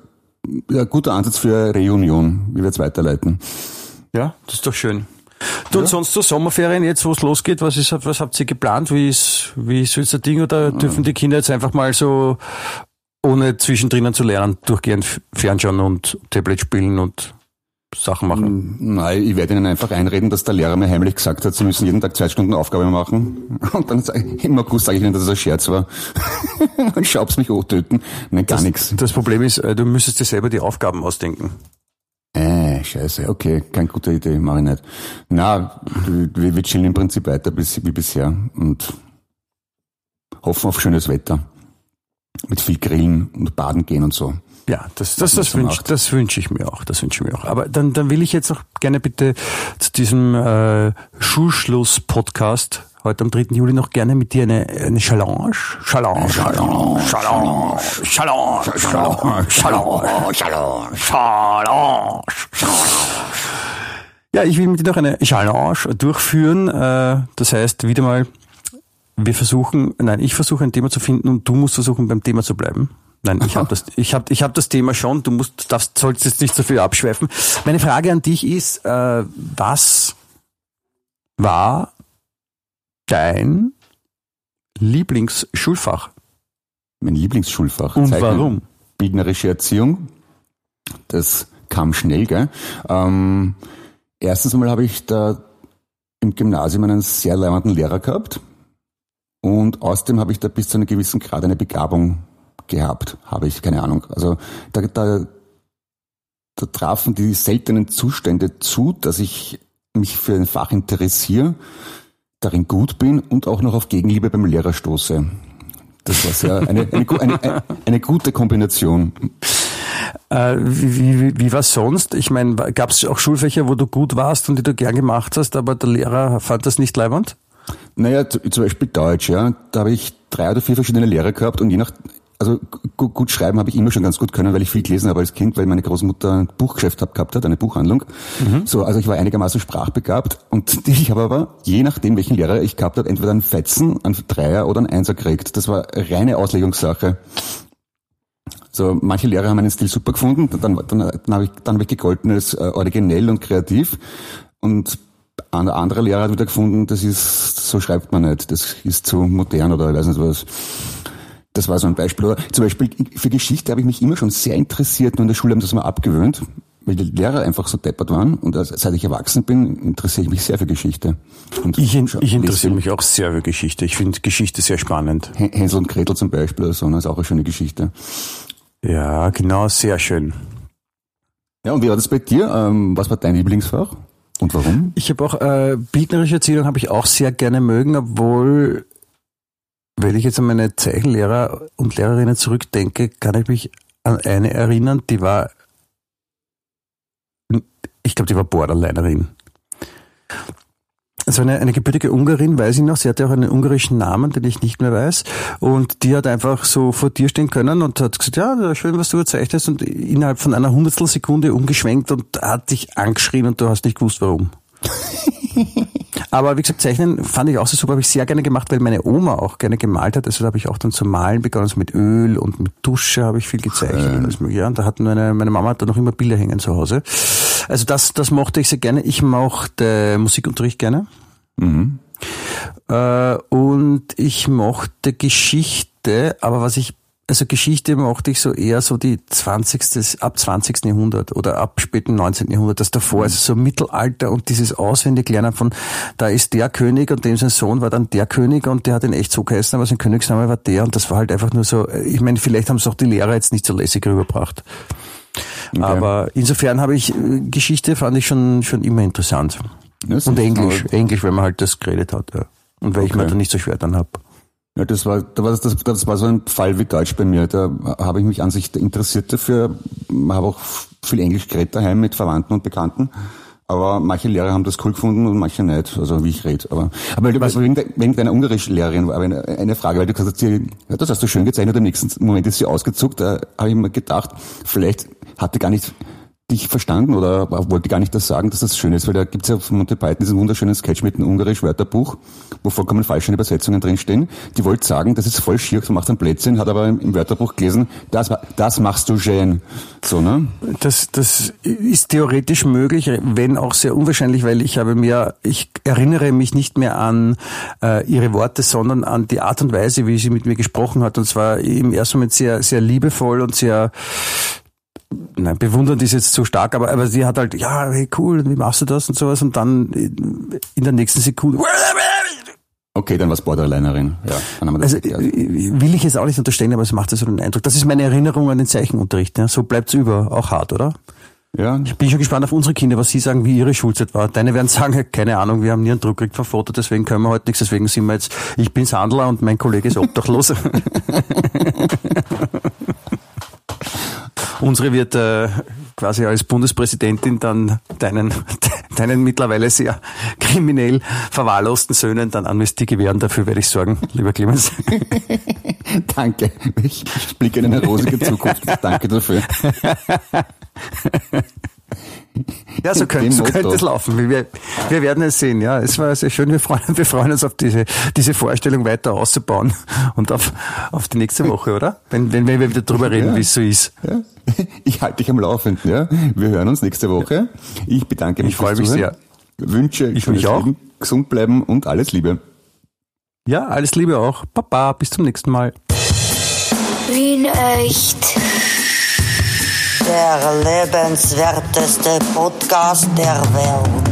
ein guter Ansatz für eine Reunion, wie wir jetzt weiterleiten. Ja, das ist doch schön. Du ja. und sonst so Sommerferien jetzt, wo es losgeht, was ist, was habt ihr geplant? Wie ist, wie ist jetzt das Ding oder dürfen die Kinder jetzt einfach mal so ohne zwischendrin zu lernen, durchgehend Fernschauen und Tablet spielen und Sachen machen? Nein, ich werde ihnen einfach einreden, dass der Lehrer mir heimlich gesagt hat, sie müssen jeden Tag zwei Stunden Aufgabe machen. Und dann sage ich, im August sage ich ihnen, dass es ein Scherz war. und schaub's mich töten. Nein, gar nichts. Das Problem ist, äh, du müsstest dir selber die Aufgaben ausdenken. Äh, scheiße, okay, keine gute Idee, mache ich nicht. Na, wir, wir chillen im Prinzip weiter bis, wie bisher und hoffen auf schönes Wetter. Mit viel Grillen und Baden gehen und so. Ja, das, das, das, wünsche das wünsch ich mir auch. Das wünsche ich mir auch. Aber dann, dann will ich jetzt auch gerne bitte zu diesem äh, Schulschluss-Podcast heute am 3. Juli noch gerne mit dir eine, eine Challenge. Challenge, Challenge, Challenge, Challenge, Challenge, Challenge, Challenge, Challenge. Ja, ich will mit dir noch eine Challenge durchführen. Äh, das heißt, wieder mal, wir versuchen, nein, ich versuche ein Thema zu finden und du musst versuchen, beim Thema zu bleiben. Nein, ich habe das, ich hab, ich hab das Thema schon. Du musst, darfst, sollst jetzt nicht so viel abschweifen. Meine Frage an dich ist, äh, was war dein Lieblingsschulfach? Mein Lieblingsschulfach. Und Zeichnen. warum? Bildnerische Erziehung. Das kam schnell, gell? Ähm, erstens einmal habe ich da im Gymnasium einen sehr leibenden Lehrer gehabt. Und außerdem habe ich da bis zu einem gewissen Grad eine Begabung gehabt, habe ich, keine Ahnung. Also da, da, da trafen die seltenen Zustände zu, dass ich mich für ein Fach interessiere, darin gut bin und auch noch auf Gegenliebe beim Lehrer stoße. Das war sehr eine, eine, eine, eine gute Kombination. Äh, wie, wie, wie war sonst? Ich meine, gab es auch Schulfächer, wo du gut warst und die du gern gemacht hast, aber der Lehrer fand das nicht leibend? Naja, zum Beispiel Deutsch, ja. Da habe ich drei oder vier verschiedene Lehrer gehabt und je nach, also gut, gut schreiben habe ich immer schon ganz gut können, weil ich viel gelesen habe als Kind, weil meine Großmutter ein Buchgeschäft hab, gehabt hat, eine Buchhandlung. Mhm. So, also ich war einigermaßen sprachbegabt und ich habe aber, je nachdem welchen Lehrer ich gehabt habe, entweder einen Fetzen, einen Dreier oder einen Einser gekriegt. Das war reine Auslegungssache. So, manche Lehrer haben meinen Stil super gefunden, dann, dann, dann habe ich, dann hab ich gegolten als äh, originell und kreativ und ein anderer Lehrer hat wieder gefunden, das ist, so schreibt man nicht, das ist zu modern oder ich weiß nicht was. Das war so ein Beispiel. Oder zum Beispiel für Geschichte habe ich mich immer schon sehr interessiert, nur in der Schule haben das mal abgewöhnt, weil die Lehrer einfach so deppert waren. Und seit ich erwachsen bin, interessiere ich mich sehr für Geschichte. Und ich, in, ich interessiere mich auch sehr für Geschichte. Ich finde Geschichte sehr spannend. Hänsel und Gretel zum Beispiel so, das ist auch eine schöne Geschichte. Ja, genau, sehr schön. Ja, und wie war das bei dir? Ähm, was war dein Lieblingsfach? Und warum? Ich habe auch äh, bildnerische Erziehung habe ich auch sehr gerne mögen, obwohl wenn ich jetzt an meine Zeichenlehrer und Lehrerinnen zurückdenke, kann ich mich an eine erinnern, die war, ich glaube, die war Borderlinerin. Also eine, eine gebürtige Ungarin, weiß ich noch, sie hatte auch einen ungarischen Namen, den ich nicht mehr weiß. Und die hat einfach so vor dir stehen können und hat gesagt, ja, schön, was du überzeichnest. Und innerhalb von einer Hundertstelsekunde umgeschwenkt und hat dich angeschrien und du hast nicht gewusst, warum. Aber wie gesagt, Zeichnen fand ich auch so super, habe ich sehr gerne gemacht, weil meine Oma auch gerne gemalt hat. Also da habe ich auch dann zu malen begonnen, also mit Öl und mit Dusche habe ich viel gezeichnet. Ähm. Ja, und da hat meine, meine Mama hat da noch immer Bilder hängen zu Hause. Also das, das mochte ich sehr gerne. Ich mochte Musikunterricht gerne. Mhm. Äh, und ich mochte Geschichte, aber was ich also Geschichte mochte ich so eher so die 20. ab 20. Jahrhundert oder ab späten 19. Jahrhundert. Das davor ist also so Mittelalter und dieses Auswendiglernen von, da ist der König und dem sein Sohn war dann der König und der hat ihn echt so geheißen, aber sein Königsname war der und das war halt einfach nur so, ich meine, vielleicht haben es auch die Lehrer jetzt nicht so lässig rübergebracht. Okay. Aber insofern habe ich, äh, Geschichte fand ich schon, schon immer interessant. und Englisch, Englisch, weil man halt das geredet hat, ja. Und weil okay. ich mir da nicht so schwer dann hab. Ja, das war, das, das, das war so ein Fall wie Deutsch bei mir. Da habe ich mich an sich interessiert dafür, habe auch viel Englisch geredet daheim mit Verwandten und Bekannten. Aber manche Lehrer haben das cool gefunden und manche nicht, also wie ich rede. Aber, aber weil du wegen, de, wegen deiner ungarischen Lehrerin war eine, eine Frage, weil du gesagt hast, ja, das hast du schön gezeichnet, im nächsten Moment ist sie ausgezuckt. Da habe ich mir gedacht, vielleicht hatte gar nicht dich verstanden oder wollte gar nicht das sagen, dass das schön ist, weil da gibt es ja von Monty Python diesen wunderschönen Sketch mit einem ungarisch Wörterbuch, wo vollkommen falsche Übersetzungen drinstehen. Die wollte sagen, das ist voll schier, du machst ein Plätzchen, hat aber im Wörterbuch gelesen, das, das machst du schön. So, ne? Das, das ist theoretisch möglich, wenn auch sehr unwahrscheinlich, weil ich habe mir, ich erinnere mich nicht mehr an äh, ihre Worte, sondern an die Art und Weise, wie sie mit mir gesprochen hat. Und zwar im ersten Moment sehr, sehr liebevoll und sehr nein, bewundernd ist jetzt zu stark, aber, aber sie hat halt, ja, hey, cool, wie machst du das und sowas und dann in der nächsten Sekunde Okay, dann war's Borderlinerin. Ja, dann haben wir das also, will ich jetzt auch nicht unterstellen, aber es macht so den Eindruck. Das ist meine Erinnerung an den Zeichenunterricht. Ja. So bleibt's über, auch hart, oder? Ja. Ich bin schon gespannt auf unsere Kinder, was sie sagen, wie ihre Schulzeit war. Deine werden sagen, keine Ahnung, wir haben nie einen Druck gekriegt vom Foto, deswegen können wir heute nichts, deswegen sind wir jetzt, ich bin Sandler und mein Kollege ist obdachlos. Unsere wird äh, quasi als Bundespräsidentin dann deinen, deinen mittlerweile sehr kriminell verwahrlosten Söhnen dann Amnestie gewähren. Dafür werde ich sorgen, lieber Clemens. Danke. Ich blicke in eine rosige Zukunft. Danke dafür. Ja, so könnte, so könnte es laufen. Wir, wir werden es sehen. Ja, es war sehr schön. Wir freuen, wir freuen uns auf diese, diese Vorstellung weiter auszubauen und auf, auf die nächste Woche, oder? Wenn, wenn, wenn wir wieder drüber reden, ja. wie es so ist. Ja. Ich halte dich am Laufenden. Ja. Wir hören uns nächste Woche. Ich bedanke mich. Ich freue mich sehr. Wünsche ich mich auch. Leben, gesund bleiben und alles Liebe. Ja, alles Liebe auch. Papa, bis zum nächsten Mal. Wien echt der lebenswerteste Podcast der Welt.